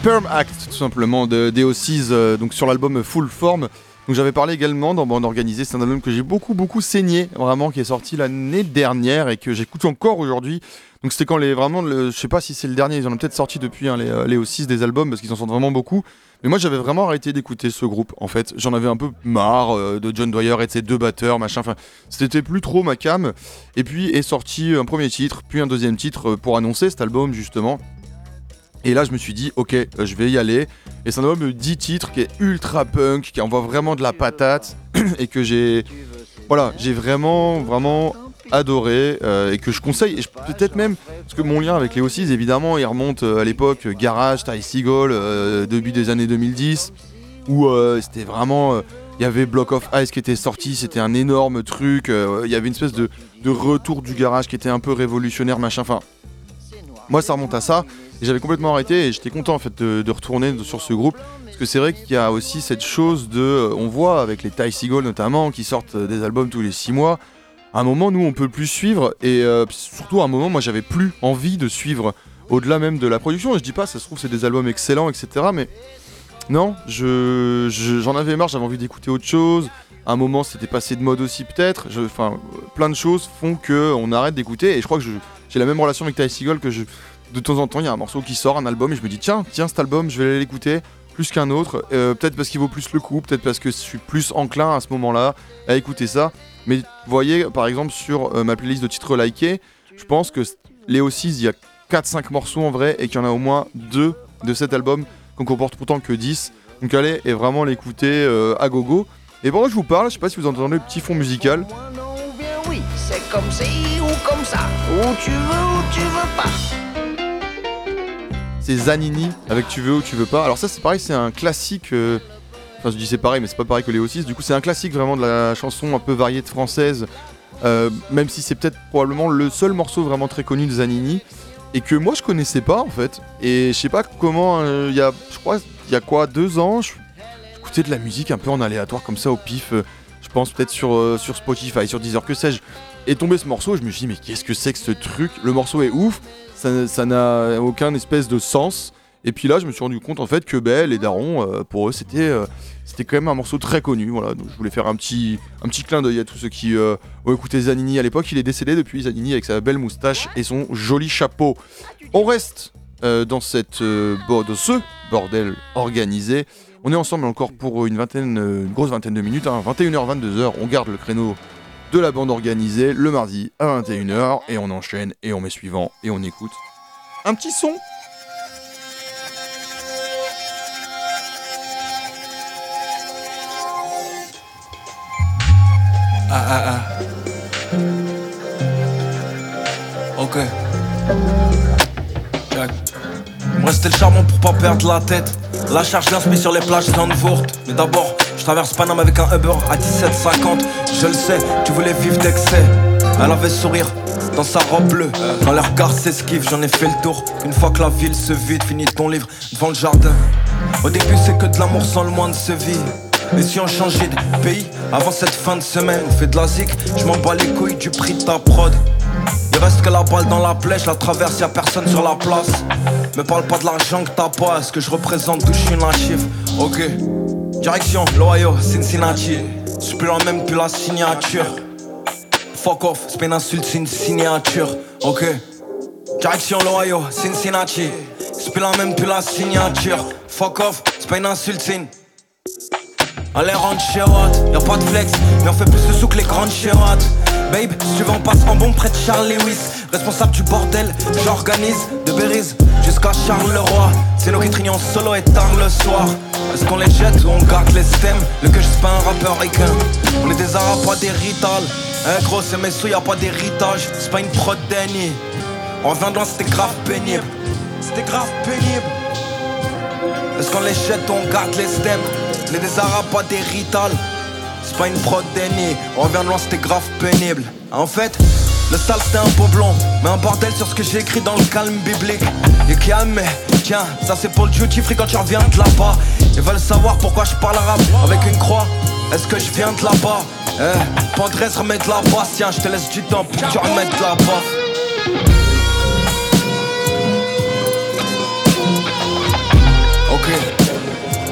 Speaker 1: Perm, Act, tout simplement, de DO6, euh, donc sur l'album Full Form. Donc j'avais parlé également dans Bande Organisée, c'est un album que j'ai beaucoup beaucoup saigné, vraiment, qui est sorti l'année dernière et que j'écoute encore aujourd'hui. Donc c'était quand les vraiment, le- je sais pas si c'est le dernier, ils en ont peut-être sorti depuis hein, les, euh, les O6 des albums parce qu'ils en sortent vraiment beaucoup. Mais moi j'avais vraiment arrêté d'écouter ce groupe en fait. J'en avais un peu marre euh, de John Dwyer et de ses deux batteurs, machin. Enfin, c'était plus trop ma cam. Et puis est sorti un premier titre, puis un deuxième titre pour annoncer cet album justement. Et là, je me suis dit, ok, euh, je vais y aller. Et c'est un album de 10 titres qui est ultra punk, qui envoie vraiment de la patate, et que j'ai. Voilà, j'ai vraiment, vraiment adoré, euh, et que je conseille. Et peut-être même, parce que mon lien avec les O6, évidemment, il remonte euh, à l'époque Garage, Ty Seagull, début des années 2010, où c'était vraiment. il y avait Block of Ice qui était sorti, c'était un énorme truc. Il y avait une espèce de, de retour du garage qui était un peu révolutionnaire, machin. Enfin, moi, ça remonte à ça. Et j'avais complètement arrêté et j'étais content en fait de, retourner sur ce groupe. Parce que c'est vrai qu'il y a aussi cette chose de. euh, On voit avec les Ty Seagull notamment, qui sortent euh, des albums tous les 6 mois. Un moment, nous, on peut plus suivre. Et euh, surtout, à un moment, moi, j'avais plus envie de suivre au-delà même de la production. Et je dis pas, ça se trouve, c'est des albums excellents, etc. Mais non, je, je- j'en avais marre, j'avais envie d'écouter autre chose. À un moment, c'était passé de mode aussi, peut-être. Enfin, plein de choses font que on arrête d'écouter. Et je crois que j'ai la même relation avec Ty Seagull que je, de temps en temps, il y a un morceau qui sort, un album, et je me dis, tiens, tiens, cet album, je vais aller l'écouter plus qu'un autre. Euh, peut-être parce qu'il vaut plus le coup, peut-être parce que je suis plus enclin à ce moment-là à écouter ça. Mais vous voyez, par exemple, sur euh, ma playlist de titres likés, je pense que les O6, il y a 4-5 morceaux en vrai, et qu'il y en a au moins 2 de cet album qu'on comporte pourtant que 10. Donc allez et vraiment l'écouter euh, à gogo. Et pendant que je vous parle, je sais pas si vous entendez le petit fond musical.
Speaker 11: oui, c'est comme ci ou comme ça, où tu veux ou tu veux pas.
Speaker 1: C'est Zanini avec Tu veux ou tu veux pas. Alors ça c'est pareil, c'est un classique. euh, Enfin je dis c'est pareil, mais c'est pas pareil que les O6. Du coup c'est un classique vraiment de la chanson un peu variée de française. euh, même si c'est peut-être probablement le seul morceau vraiment très connu de Zanini. Et que moi je connaissais pas en fait. Et je sais pas comment, euh, il y a, je crois, il y a quoi, deux ans, j'écoutais de la musique un peu en aléatoire comme ça au pif. je pense peut-être sur, sur Spotify, sur Deezer, que sais-je. Et tombé ce morceau, je me suis dit mais qu'est-ce que c'est que ce truc? Le morceau est ouf, ça n'a aucun espèce de sens. Et puis là, je me suis rendu compte en fait que ben, les darons, euh, pour eux, c'était euh, c'était quand même un morceau très connu. Voilà, donc je voulais faire un petit, un petit clin d'œil à tous ceux qui euh, ont écouté Zanini à l'époque. Il est décédé depuis Zanini avec sa belle moustache et son joli chapeau. On reste dans, cette, ce bordel organisé. On est ensemble encore pour une vingtaine, une grosse vingtaine de minutes, hein, 21h, 22h. On garde le créneau de la bande organisée le mardi à 21h et on enchaîne et on met suivant et on écoute un petit son.
Speaker 12: Ah ah ah. Ok. Check. Me restait le pour pas perdre la tête. La charge l'inspire sur les plages d'Anvoort. Mais d'abord, je traverse Paname avec un Uber à 17,50. Je le sais, tu voulais vivre d'excès. Elle avait sourire dans sa robe bleue. Quand les regards s'esquivent, j'en ai fait le tour. Une fois que la ville se vide, finis ton livre devant le jardin. Au début, c'est que de l'amour sans le moins de se vie. Et si on changeait de pays avant cette fin de semaine, fait de la zik, je m'en bats les couilles du prix de ta prod. Il reste que la balle dans la plaie, je la traverse, y'a personne sur la place. Me parle pas de l'argent que t'as pas, est-ce que je représente d'où je suis chiffre? Ok. Direction, l'Ohio, Cincinnati. Je plus la même plus la signature. Fuck off, c'est pas une insulte, c'est une signature. Ok. Direction l'Ohio, Cincinnati. C'est plus la même plus la signature. Fuck off, c'est pas une insulte, c'est une. Allez rentre chez Watt, y'a pas de flex, mais on fait plus de sous que les grandes chez Watt. Babe, si tu veux on passe en bon près de Charles Lewis Responsable du bordel, j'organise de Beriz jusqu'à Charleroi C'est nous qui trignons solo et tard le soir Est-ce qu'on les jette ou on garde les stems? Le que je c'est pas un rappeur ricain. On est des arabes, pas des rital. Hein gros c'est mes sous, y'a pas d'héritage. C'est pas une prod On revient de loin, c'était grave pénible. C'était grave pénible. Est-ce qu'on les jette ou on garde les stems? Les des arabes, pas des rital. C'est pas une prod On revient de loin, c'était grave pénible. En fait, le sale c'était un blond Mais un bordel sur ce que j'ai écrit dans le calme biblique. Et mais tiens, ça c'est pour le duty free quand tu reviens de là-bas Ils veulent savoir pourquoi je parle arabe avec une croix Est-ce que je viens de là-bas? Eh, Pandresse remet la basse Tiens, je te laisse du temps pour que tu remettes de la bas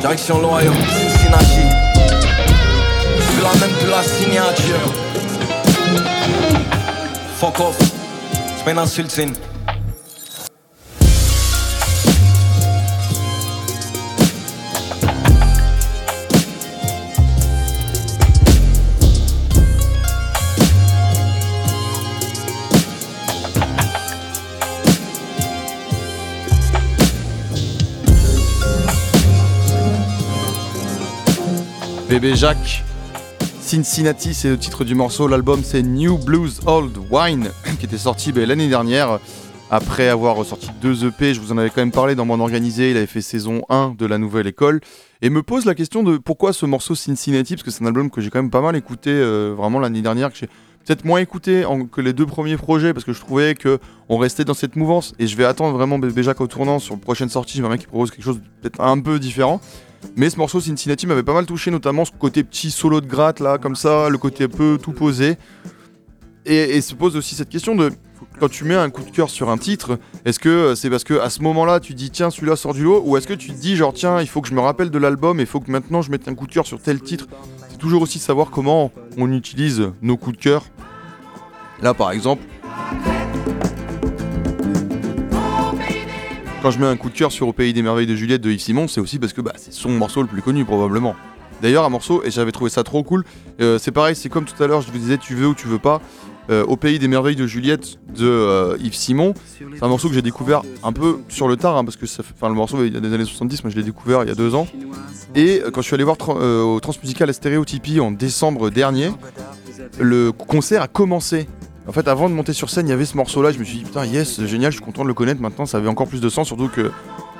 Speaker 12: Direction l'Ohio, Cincinnati. Plus la même, plus la signature. Fuck off. C'est pas une insulte,
Speaker 1: Bébé Jacques, Cincinnati, c'est le titre du morceau. L'album, c'est New Blues Old Wine, qui était sorti ben, l'année dernière. Après avoir sorti deux EP, je vous en avais quand même parlé dans mon organisé. Il avait fait saison 1 de la nouvelle école. Et me pose la question de pourquoi ce morceau Cincinnati, parce que c'est un album que j'ai quand même pas mal écouté euh, vraiment l'année dernière, que j'ai peut-être moins écouté en- que les deux premiers projets, parce que je trouvais que on restait dans cette mouvance. Et je vais attendre vraiment Bébé Jacques au tournant sur la prochaine sortie. J'aimerais qu'il propose quelque chose peut-être un peu différent. Mais ce morceau Cincinnati m'avait pas mal touché, notamment ce côté petit solo de gratte là, comme ça, le côté un peu tout posé. Et, et se pose aussi cette question de quand tu mets un coup de cœur sur un titre, est-ce que euh, c'est parce que à ce moment-là tu dis tiens celui-là sort du lot, ou est-ce que tu te dis genre tiens il faut que je me rappelle de l'album, il faut que maintenant je mette un coup de cœur sur tel titre? C'est toujours aussi savoir comment on utilise nos coups de cœur. Là par exemple, quand je mets un coup de cœur sur Au pays des merveilles de Juliette de Yves Simon, c'est aussi parce que bah, c'est son morceau le plus connu probablement. D'ailleurs, un morceau, et j'avais trouvé ça trop cool, euh, c'est pareil, c'est comme tout à l'heure, je vous disais tu veux ou tu veux pas. euh, Au pays des merveilles de Juliette de euh, Yves Simon, c'est un morceau que j'ai découvert un peu sur le tard, hein, parce que ça fait- le morceau il y a des années 70, moi je l'ai découvert il y a deux ans. Et quand je suis allé voir au Transmusical Stéréotypie en décembre dernier, le concert a commencé. En fait, avant de monter sur scène, il y avait ce morceau-là. Je me suis dit, putain, yes, génial, je suis content de le connaître maintenant. Ça avait encore plus de sens, surtout que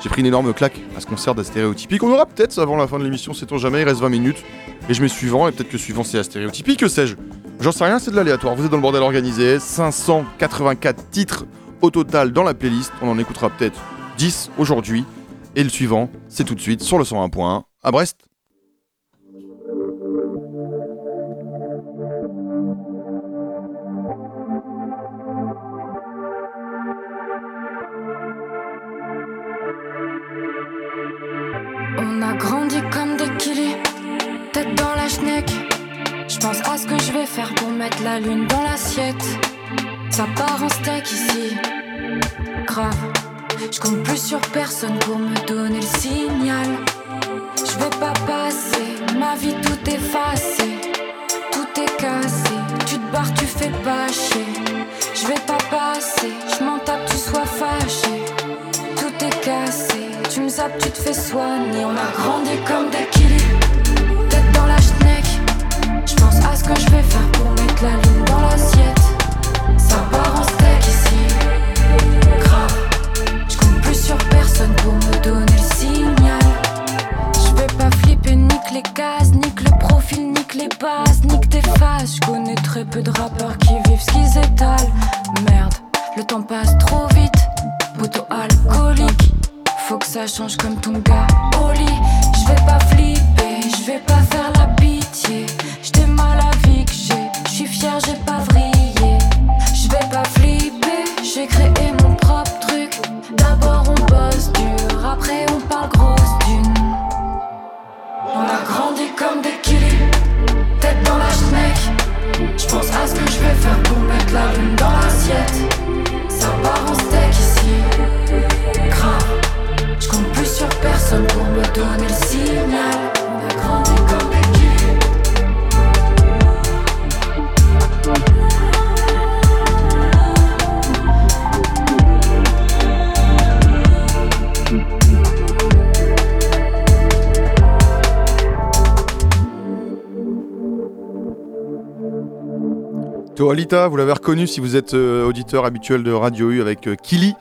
Speaker 1: j'ai pris une énorme claque à ce concert d'Astéréotypie. qu'on aura peut-être avant la fin de l'émission, sait-on jamais, il reste 20 minutes. Et je mets suivant, et peut-être que suivant c'est Astéréotypie, que sais-je J'en sais rien, c'est de l'aléatoire. Vous êtes dans le bordel organisé, 584 titres au total dans la playlist. On en écoutera peut-être 10 aujourd'hui. Et le suivant, c'est tout de suite sur le 101.1 à Brest.
Speaker 13: Je pense à ce que je vais faire pour mettre la lune dans l'assiette. Ça part en steak ici, grave. Je compte plus sur personne pour me donner le signal. Je vais pas passer ma vie tout effacée, tout est cassé. Tu te barres, tu fais pas. Je vais pas passer, je m'en tape, tu sois fâché. Tout est cassé, tu me zappes, tu te fais soigner. On a grandi comme des killis, ce que je vais faire pour mettre la lune dans l'assiette. Ça part en steak ici, grave. Je compte plus sur personne pour me donner le signal. Je vais pas flipper, nique les cases, nique le profil, nique les bases, nique tes faces. Je connais très peu de rappeurs qui vivent ce qu'ils étalent. Merde, le temps passe trop vite. Poteau alcoolique, faut que ça change comme ton gars
Speaker 1: Toalita, vous l'avez reconnu si vous êtes euh, auditeur habituel de Radio U avec euh, Kili,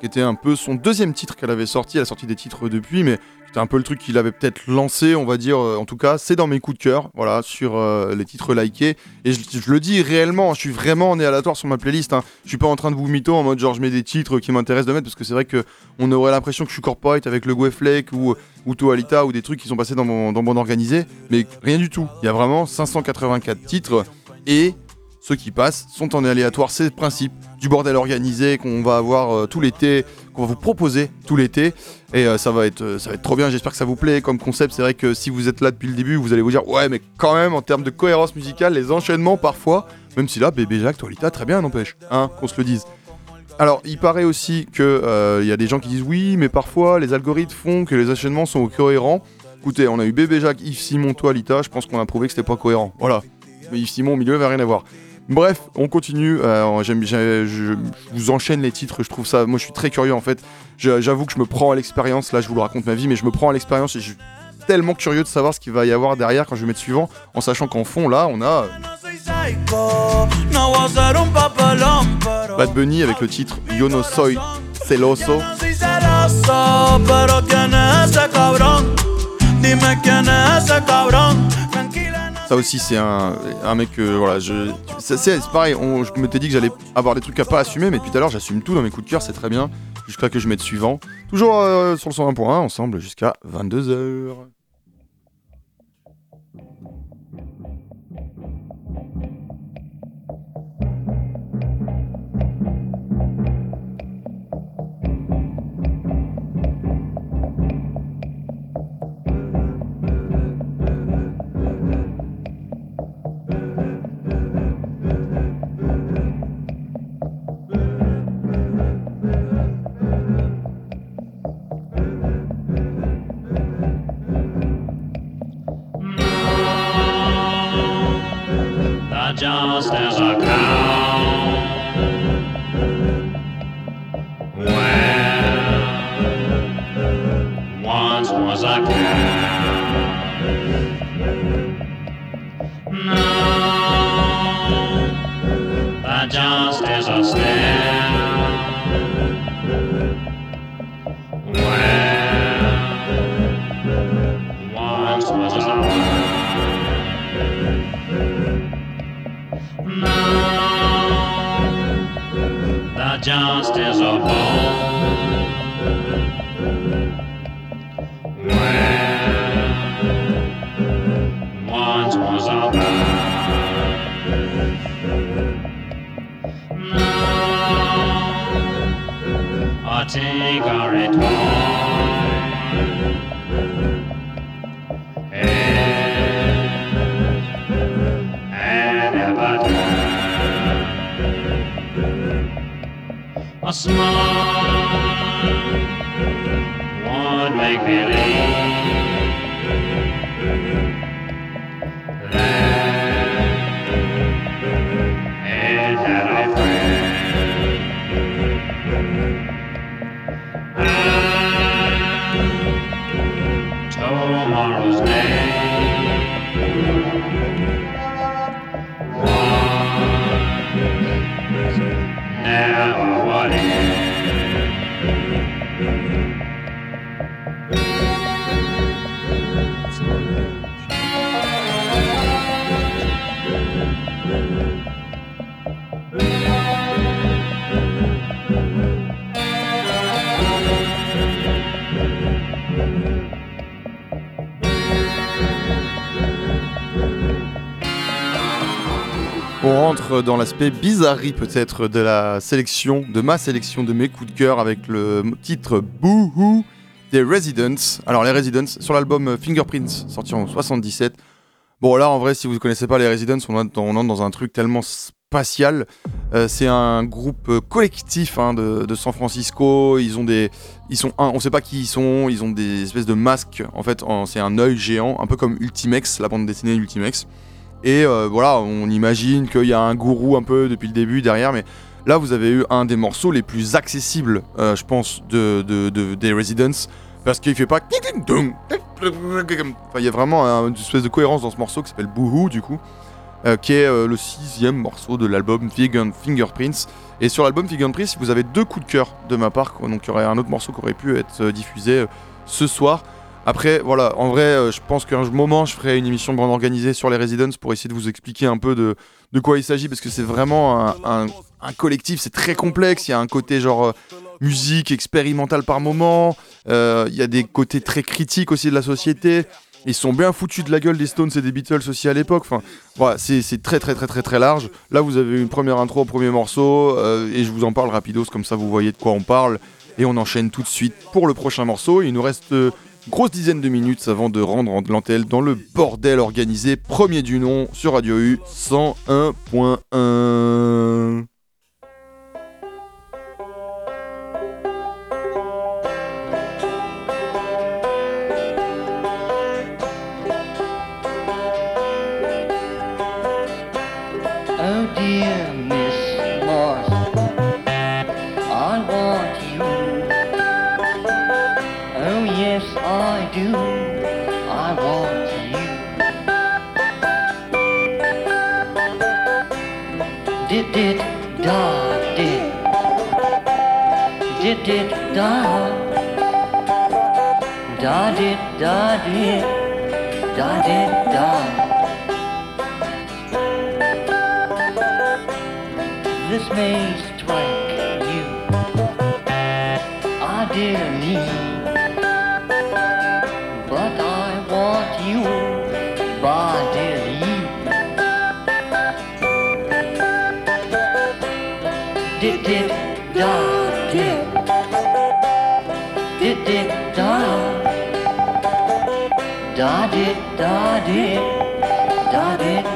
Speaker 1: qui était un peu son deuxième titre qu'elle avait sorti. Elle a sorti des titres depuis, mais c'était un peu le truc qu'il avait peut-être lancé, on va dire. euh, en tout cas, c'est dans mes coups de cœur, voilà, sur les titres likés. Et je, le dis réellement, je suis vraiment en aléatoire sur ma playlist. Hein. Je suis pas en train de vous mytho en mode genre je mets des titres qui m'intéressent de mettre, parce que c'est vrai que on aurait l'impression que je suis corporate avec le Gweflake ou, ou Toalita ou des trucs qui sont passés dans mon, dans mon organisé, mais rien du tout. Il y a vraiment 584 titres et ceux qui passent sont en aléatoire. C'est le principe du bordel organisé qu'on va avoir euh, tout l'été, qu'on va vous proposer tout l'été. Et euh, ça, va être, euh, ça trop bien, j'espère que ça vous plaît comme concept. C'est vrai que si vous êtes là depuis le début, vous allez vous dire, ouais, mais quand même, en termes de cohérence musicale, les enchaînements parfois, même si là, bébé Jacques, Toilita, très bien, n'empêche, hein, qu'on se le dise. Alors, il paraît aussi qu'il y a des gens qui disent oui, mais parfois les algorithmes font que les enchaînements sont cohérents. Écoutez, on a eu Bébé Jacques, Yves Simon, Toilita, je pense qu'on a prouvé que c'était pas cohérent. Voilà. Mais Yves Simon au milieu, rien à voir. Bref, on continue. euh, j'aime, j'ai- je, je vous enchaîne les titres. Je trouve ça. Moi, je suis très curieux en fait. J'avoue que je me prends à l'expérience. Là, je vous le raconte ma vie, mais je me prends à l'expérience et je suis tellement curieux de savoir ce qu'il va y avoir derrière quand je vais mettre suivant, en sachant qu'en fond, là, on a
Speaker 14: pero
Speaker 1: Bad Bunny avec le titre Yo no soy celoso. Ça aussi, c'est un, mec que voilà, je, c'est, pareil. Je m'étais dit que j'allais avoir des trucs à pas assumer, mais depuis tout à l'heure, j'assume tout dans mes coups de cœur, c'est très bien. Jusqu'à que je mette suivant. Toujours euh, sur le 101.1 ensemble jusqu'à 22h.
Speaker 15: Just as a cow. Just as a bone. A
Speaker 1: Rentre dans l'aspect bizarrerie peut-être de la sélection, de ma sélection de mes coups de cœur avec le titre Boohoo des Residents. Alors les Residents sur l'album Fingerprints sorti en 77. Bon là en vrai si vous ne connaissez pas les Residents on entre, dans un truc tellement spatial. Euh, c'est un groupe euh, collectif hein, de, de San Francisco. Ils ont des, ils sont un, on sait pas qui ils sont. Ils ont des espèces de masques. En fait c'est un œil géant, un peu comme Ultimex, la bande dessinée Ultimex. Et euh, voilà, on imagine qu'il y a un gourou un peu depuis le début derrière, mais là vous avez eu un des morceaux les plus accessibles, euh, je pense, de, de- de- des Residents, parce qu'il fait pas. Enfin, il y a vraiment un- une espèce de cohérence dans ce morceau qui s'appelle Boohoo, du coup, euh, qui est le sixième morceau de l'album Vegan Fingerprints. Et sur l'album Fingerprints, vous avez deux coups de cœur de ma part, donc il y aurait un autre morceau qui aurait pu être diffusé ce soir. Après, voilà, en vrai, euh, je pense qu'un moment, je ferai une émission bien organisée sur les Residents pour essayer de vous expliquer un peu de, de quoi il s'agit, parce que c'est vraiment un, collectif, c'est très complexe. Il y a un côté genre euh, musique expérimentale par moment, euh, il y a des côtés très critiques aussi de la société. Ils sont bien foutus de la gueule des Stones et des Beatles aussi à l'époque. Enfin, voilà, c'est très très très très très large. Là, vous avez une première intro au premier morceau, et je vous en parle rapidos, comme ça vous voyez de quoi on parle. Et on enchaîne tout de suite pour le prochain morceau. Il nous reste grosse dizaine de minutes avant de rendre l'antenne dans le bordel organisé, premier du nom sur Radio U 101.1.
Speaker 16: Oh Did da did, did did da, da did da did, da did da. this may strike you. I dear me, did da did.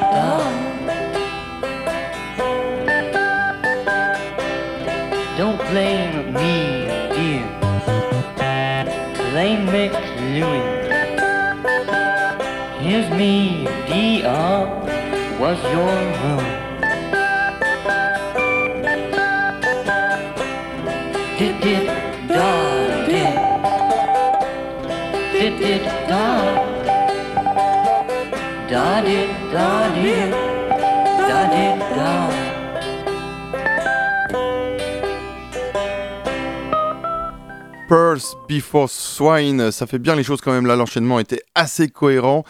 Speaker 16: Don't blame me, dear. Blame McLuhan. Here's me, dear, was your room. Did did da did. Did did da.
Speaker 1: Before Swine, ça fait bien les choses quand même là, l'enchaînement était assez cohérent.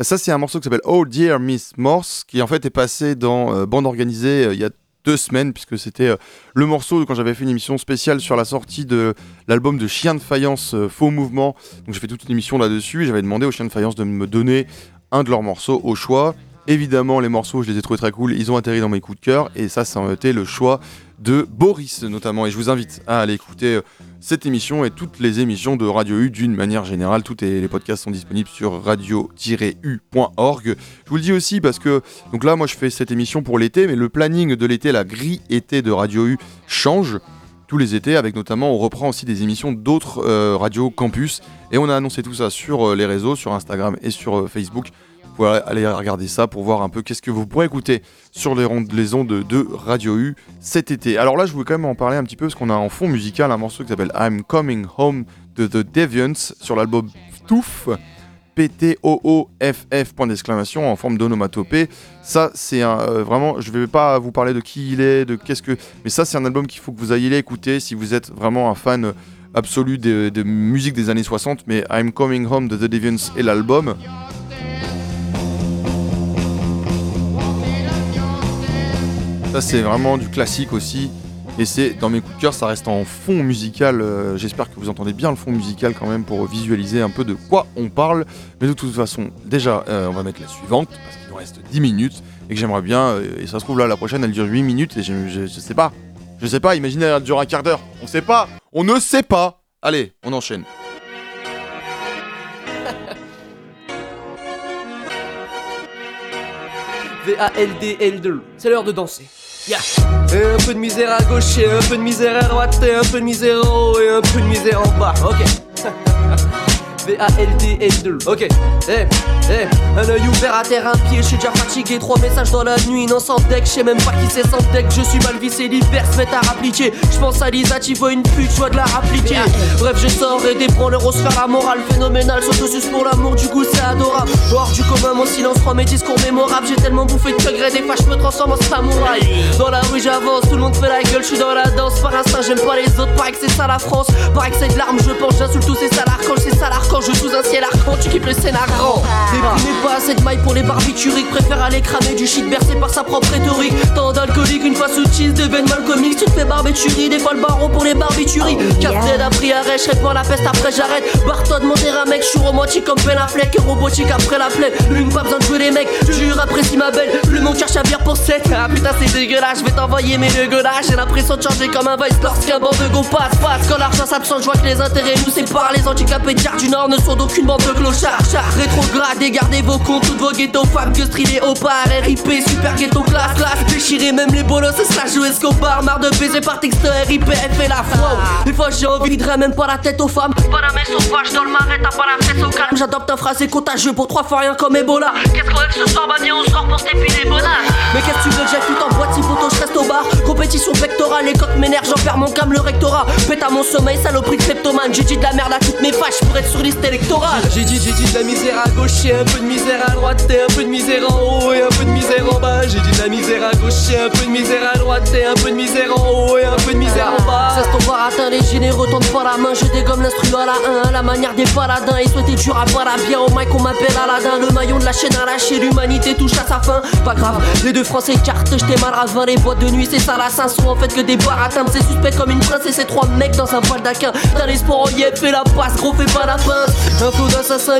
Speaker 1: Ça c'est un morceau qui s'appelle Oh Dear Miss Morse, qui en fait est passé dans euh, Bande Organisée euh, il y a deux semaines, puisque c'était euh, le morceau quand j'avais fait une émission spéciale sur la sortie de l'album de Chien de Faïence Faux Mouvement. Donc j'ai fait toute une émission là-dessus et j'avais demandé aux Chiens de Faïence de me donner un de leurs morceaux au choix. Évidemment, les morceaux, je les ai trouvés très cool, ils ont atterri dans mes coups de cœur et ça, ça a été le choix de Boris notamment. Et je vous invite à aller écouter euh, cette émission et toutes les émissions de Radio U d'une manière générale. Tous les, podcasts sont disponibles sur radio-u.org. Je vous le dis aussi parce que, donc là, moi je fais cette émission pour l'été, mais le planning de l'été, la grille été de Radio U change tous les étés, avec notamment, on reprend aussi des émissions d'autres euh, radios campus. Et on a annoncé tout ça sur euh, les réseaux, sur Instagram et sur Facebook. Pouvez aller regarder ça pour voir un peu qu'est-ce que vous pourrez écouter sur les, rondes- les ondes de Radio U cet été. Alors là, je voulais quand même en parler un petit peu parce qu'on a en fond musical un morceau qui s'appelle I'm Coming Home de The Deviants sur l'album Touf. P-T-O-O-F-F, point d'exclamation, en forme d'onomatopée. Ça, c'est un, euh, vraiment, je vais pas vous parler de qui il est, de qu'est-ce que. Mais ça, c'est un album qu'il faut que vous ayez écouter si vous êtes vraiment un fan absolu de, de musique des années 60. Mais I'm Coming Home de The Deviants et l'album. Ça, c'est vraiment du classique aussi. Et c'est dans mes coups de cœur, ça reste en fond musical. euh, J'espère que vous entendez bien le fond musical quand même pour visualiser un peu de quoi on parle. Mais de toute façon, déjà, euh, on va mettre la suivante parce qu'il nous reste 10 minutes et que j'aimerais bien. euh, et ça se trouve là, la prochaine, elle dure 8 minutes et je, sais pas. Je sais pas, imaginez, elle dure un quart d'heure. On sait pas. On ne sait pas. Allez, on enchaîne.
Speaker 17: V-A-L-D-L2, c'est l'heure de danser. Yeah. Et un peu de misère à gauche et un peu de misère à droite et un peu de misère en haut et un peu de misère en bas. Ok. V-A-L-D-L2. Ok. Eh, eh. Un œil ouvert à terre, un pied, je suis déjà fatigué. Trois messages dans la nuit, non sans deck. Je sais même pas qui c'est sans deck. Je suis mal vissé, l'hiver se met à rappliquer. Je pense à Lisa, tu vois une pute, je dois de la rappliquer. Bref, je sors et des branleurs se faire la morale phénoménale. S'autosuce pour l'amour, du coup c'est adorable. Hors du commun, mon silence rend mes discours mémorables. J'ai tellement bouffé de degrés, des fois je me transforme en samouraï. Dans la rue, j'avance, tout le monde fait la gueule, je suis dans la danse. Par instinct, j'aime pas les autres, pareil que c'est ça la France. Pareil que c'est de l'arme, je pense, j'insulte tous ces salars je sous un ciel argent, tu kiffes le scénario. Déprimé pas assez de maille pour les barbituriques, préfère aller cramer du shit bercé par sa propre rhétorique. Tant d'alcoolique, une fois sous cheese, deviennent malcomique, tu te fais barbiturie, des fois le baron pour les barbituries. Captain a pris arrêt, je réponds à la peste après j'arrête. Barton, mon terrain, mec, je suis romantique comme Ben Affleck, robotique après la plaie. Une pas besoin de jouer les mecs, jure apprécie ma belle. Plus mon cœur chavire pour 7. Ah putain, c'est dégueulasse, je vais t'envoyer mes dégueulasses. J'ai l'impression de changer comme un vice lorsqu'un bande de go passe, passe. Quand l'argent s'absente, je vois que les intérêts nous séparent. Les handicapés de du Nord ne sont d'aucune bande de clochards. Char, rétrograde, et gardez vos comptes, toutes vos ghettos femmes que par RIP, super ghetto classe, classe. Déchirez même les bolos, c'est ça, jouer Escobar. Marre de baiser par texte RIP, elle fait la foi. Des fois j'ai envie de même pas la tête aux femmes. Pas la main sauvage dans le marais, t'as pas la fesse au calme. J'adopte un phrasé contagieux pour trois fois rien comme Ebola. Qu'est-ce qu'on veut que ce soir, bah viens, on sort pour s'épiler les bonheurs. Mais qu'est-ce que tu veux que j'aille tout en boîte si photo je reste au bar? Compétition pectorale, les coques m'énervent, j'en perds mon câble, le rectorat. Pète à mon sommeil, saloperie de kleptomane. J'ai dit de la merde à toutes mes fâches pour être sur liste électorale. J'ai dit, j'ai dit de la misère à gauche et un peu de misère à droite et un peu de misère en haut et un peu de misère en bas. J'ai dit de la misère à gauche et un peu de misère à droite et un peu de misère en haut et un peu de misère en bas. Ça se tombe atteint les généreux, tente pas la main, je dégomme l'instru à la 1, la manière des paladins. Et souhaiter dur à pas la bien au mic, on m'appelle Aladdin. Le maillon de la chaîne arrachée, l'humanité touche à sa fin. Pas grave, les deux français cartes, j'étais mal ravin. Les boîtes de nuit, c'est ça la sont en fait que des baratin. C'est suspect comme une princesse et trois mecs dans un baldaquin. T'as l'espoir en yep, fais la passe, gros, fais pas la pince. Un flot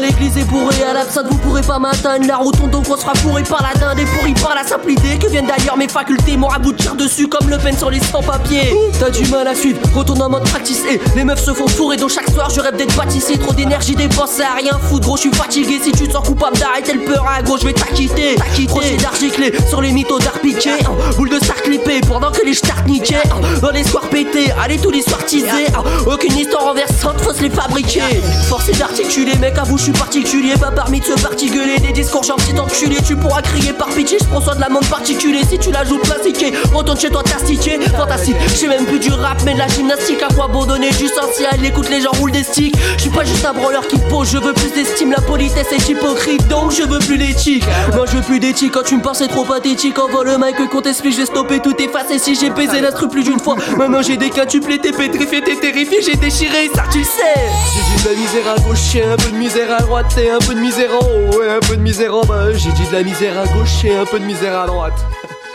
Speaker 17: l'église est bourrée à l'absinthe, vous pourrez pas m'atteindre. La rotonde, donc on sera fourré par la dinde et pourri par la simple idée que viennent d'ailleurs mes facultés. Mon rabout tire dessus comme le pen sur les sans-papiers. T'as du mal à suivre, retourne en mode practice et les meufs se font fourrer. Donc chaque soir, je rêve d'être pâtissier. Trop d'énergie dépensée à rien foutre, gros, je suis fatigué. Si tu te sens coupable d'arrêter le peur, à gros, je vais t'acquitter. Projet d'argiclé sur les mythos d'art piqué. Boule de star clippée pendant que les stars niquaient. Dans les soirs pétés, allez tous les soirs teasés. Aucune histoire renversante, faut se les fabriquer. Forcé d'articuler, mec, à je suis particulier. Pas parmi de ce parti gueuler. Des discours gentils enculé. Tu pourras crier par pitié, je prends de la monde particulier. Si tu la joues plastiquée, retourne chez toi, t'astiquer. Fantastique, j'ai même plus du rap, mais de la gymnastique. À quoi bon donner du sensuel? Écoute, les gens roulent des sticks. Je suis pas juste un branleur qui pose, je veux plus d'estime. La politesse est hypocrite, donc je veux plus d'éthique. Moi, je veux plus d'éthique quand tu me pensais trop pathétique. Envoie le mic qu'on t'explique, j'ai stoppé tout effacé. Si j'ai baisé l'instru plus d'une fois, maintenant j'ai des quintuplés, t'es pétrifié, t'es terrifié, j'ai déchiré, ça tu sais. J'ai de la misère à gauche un peu de à droite et un peu de misère en haut et un peu de misère en bas. J'ai dit de la misère à gauche et un peu de misère à droite.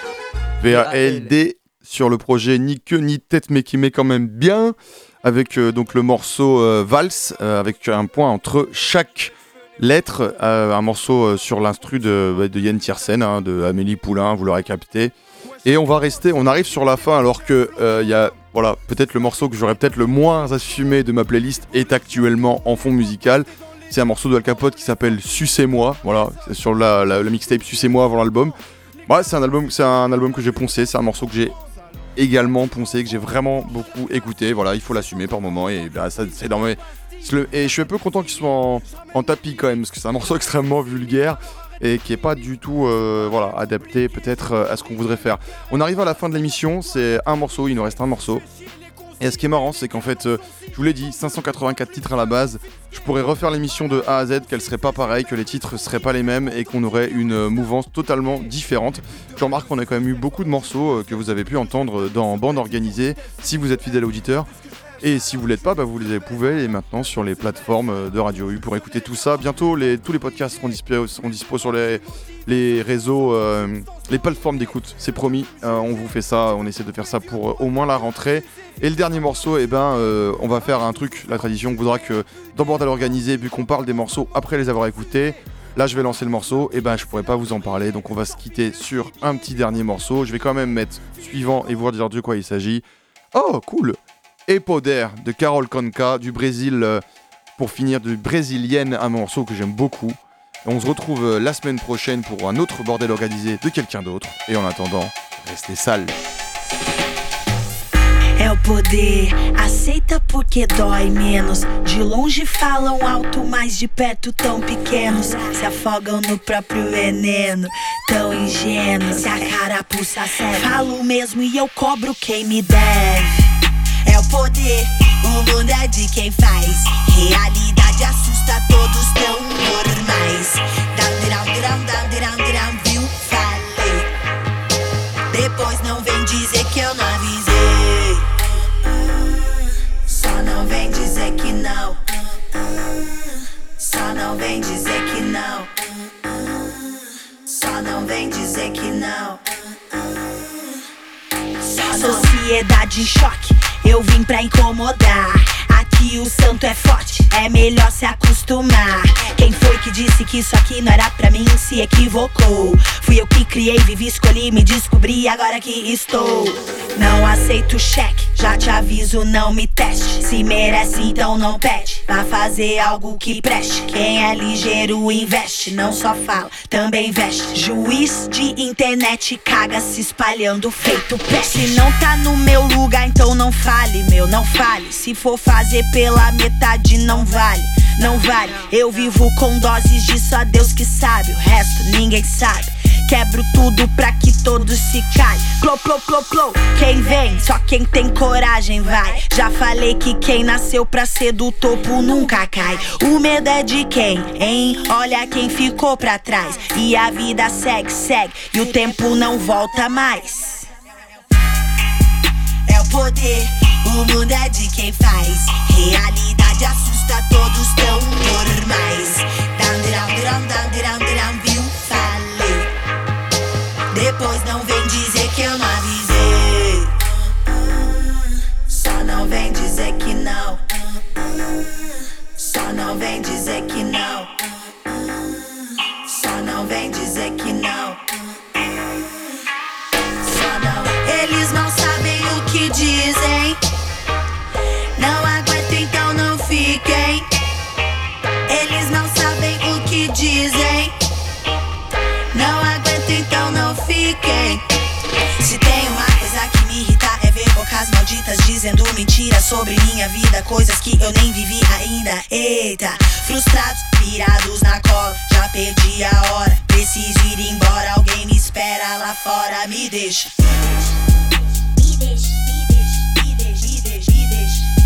Speaker 1: VALD sur le projet Ni queue ni tête, mais qui met quand même bien. Avec euh, donc le morceau euh, euh, avec un point entre chaque lettre. euh, un morceau sur l'instru de, de Yann Tiersen, hein, de Amélie Poulain, vous l'aurez capté. Et on va rester, on arrive sur la fin alors que il y a, voilà, peut-être le morceau que j'aurais peut-être le moins assumé de ma playlist est actuellement en fond musical. C'est un morceau de Al Capote qui s'appelle Sucez-moi, voilà, sur la, mixtape Sucez-moi avant l'album. C'est un album, un album que j'ai poncé, c'est un morceau que j'ai également poncé, que j'ai vraiment beaucoup écouté. Voilà, il faut l'assumer par moment et bah, ça, c'est dans Et je suis un peu content qu'il soit en, en tapis quand même, parce que c'est un morceau extrêmement vulgaire et qui est pas du tout euh, voilà, adapté peut-être euh, à ce qu'on voudrait faire. On arrive à la fin de l'émission, c'est un morceau, il nous reste un morceau. Et ce qui est marrant, c'est qu'en fait, euh, je vous l'ai dit, 584 titres à la base. Je pourrais refaire l'émission de A à Z, qu'elle serait pas pareille, que les titres seraient pas les mêmes et qu'on aurait une euh, mouvance totalement différente. Je remarque qu'on a quand même eu beaucoup de morceaux euh, que vous avez pu entendre dans bande organisée, si vous êtes fidèle auditeur. Et si vous l'êtes pas, bah, vous les pouvez et maintenant sur les plateformes euh, de Radio U pour écouter tout ça. Bientôt, tous les podcasts seront dispo, sur les, réseaux, euh, les plateformes d'écoute. C'est promis. Euh, on vous fait ça, on essaie de faire ça pour au moins la rentrée. Et le dernier morceau, eh ben, on va faire un truc. La tradition voudra que dans Bordel organisé, vu qu'on parle des morceaux après les avoir écoutés, là je vais lancer le morceau. Et ben, je pourrais pas vous en parler, donc on va se quitter sur un petit dernier morceau. Je vais quand même mettre suivant et vous dire de quoi il s'agit. Oh, cool! Et Poder de Carol Conca du Brésil euh, pour finir de brésilienne, un morceau que j'aime beaucoup. Et on se retrouve euh, la semaine prochaine pour un autre bordel organisé de quelqu'un d'autre. Et en attendant, restez sales.
Speaker 18: É o poder, aceita porque dói menos. De longe falam alto, mas de perto tão pequenos. Se afogam no próprio veneno, tão ingênuos. Se a carapuça serve, falo mesmo e eu cobro quem me deve. poder. O mundo é de quem faz. Realidade assusta, todos tão normais. Down, down, down, down, down, down, viu? Falei. Depois não vem dizer que eu não avisei. Só não vem dizer que não. Só não vem dizer que não. Só não vem dizer que não. Sociedade em choque eu vim pra incomodar. Aqui o santo é forte, é melhor se acostumar. Quem foi que disse que isso aqui não era pra mim? Se equivocou. Fui eu que criei, vivi, escolhi, me descobri, agora que estou. Não aceito cheque, já te aviso, não me teste. Se merece, então não pede. Pra fazer algo que preste. Quem é ligeiro investe, não só fala, também veste. Juiz de internet caga se espalhando feito peste. Se não tá no meu lugar, então não fale, meu, não fale. Se for fazer pela metade, não vale. Não vale, eu vivo com doses de só Deus que sabe, o resto ninguém sabe. Quebro tudo pra que todos se caem. Clô, clô, clô, clô. Quem vem, só quem tem coragem vai. Já falei que quem nasceu pra ser do topo nunca cai. O medo é de quem, hein? Olha quem ficou pra trás. E a vida segue, segue. E o tempo não volta mais. É o poder, o mundo é de quem faz. Realidade assusta, todos tão normais. Down, down, down, down, down, down, viu? Falei. Depois não vem dizer que eu não avisei. Só não vem dizer que não. Só não vem dizer que não. Só não vem dizer que não. Dizendo mentiras sobre minha vida, coisas que eu nem vivi ainda. Eita, frustrados, pirados na cola, já perdi a hora. Preciso ir embora, alguém me espera lá fora. Me deixa, me deixa, me deixa, me deixa, me deixa, me deixa.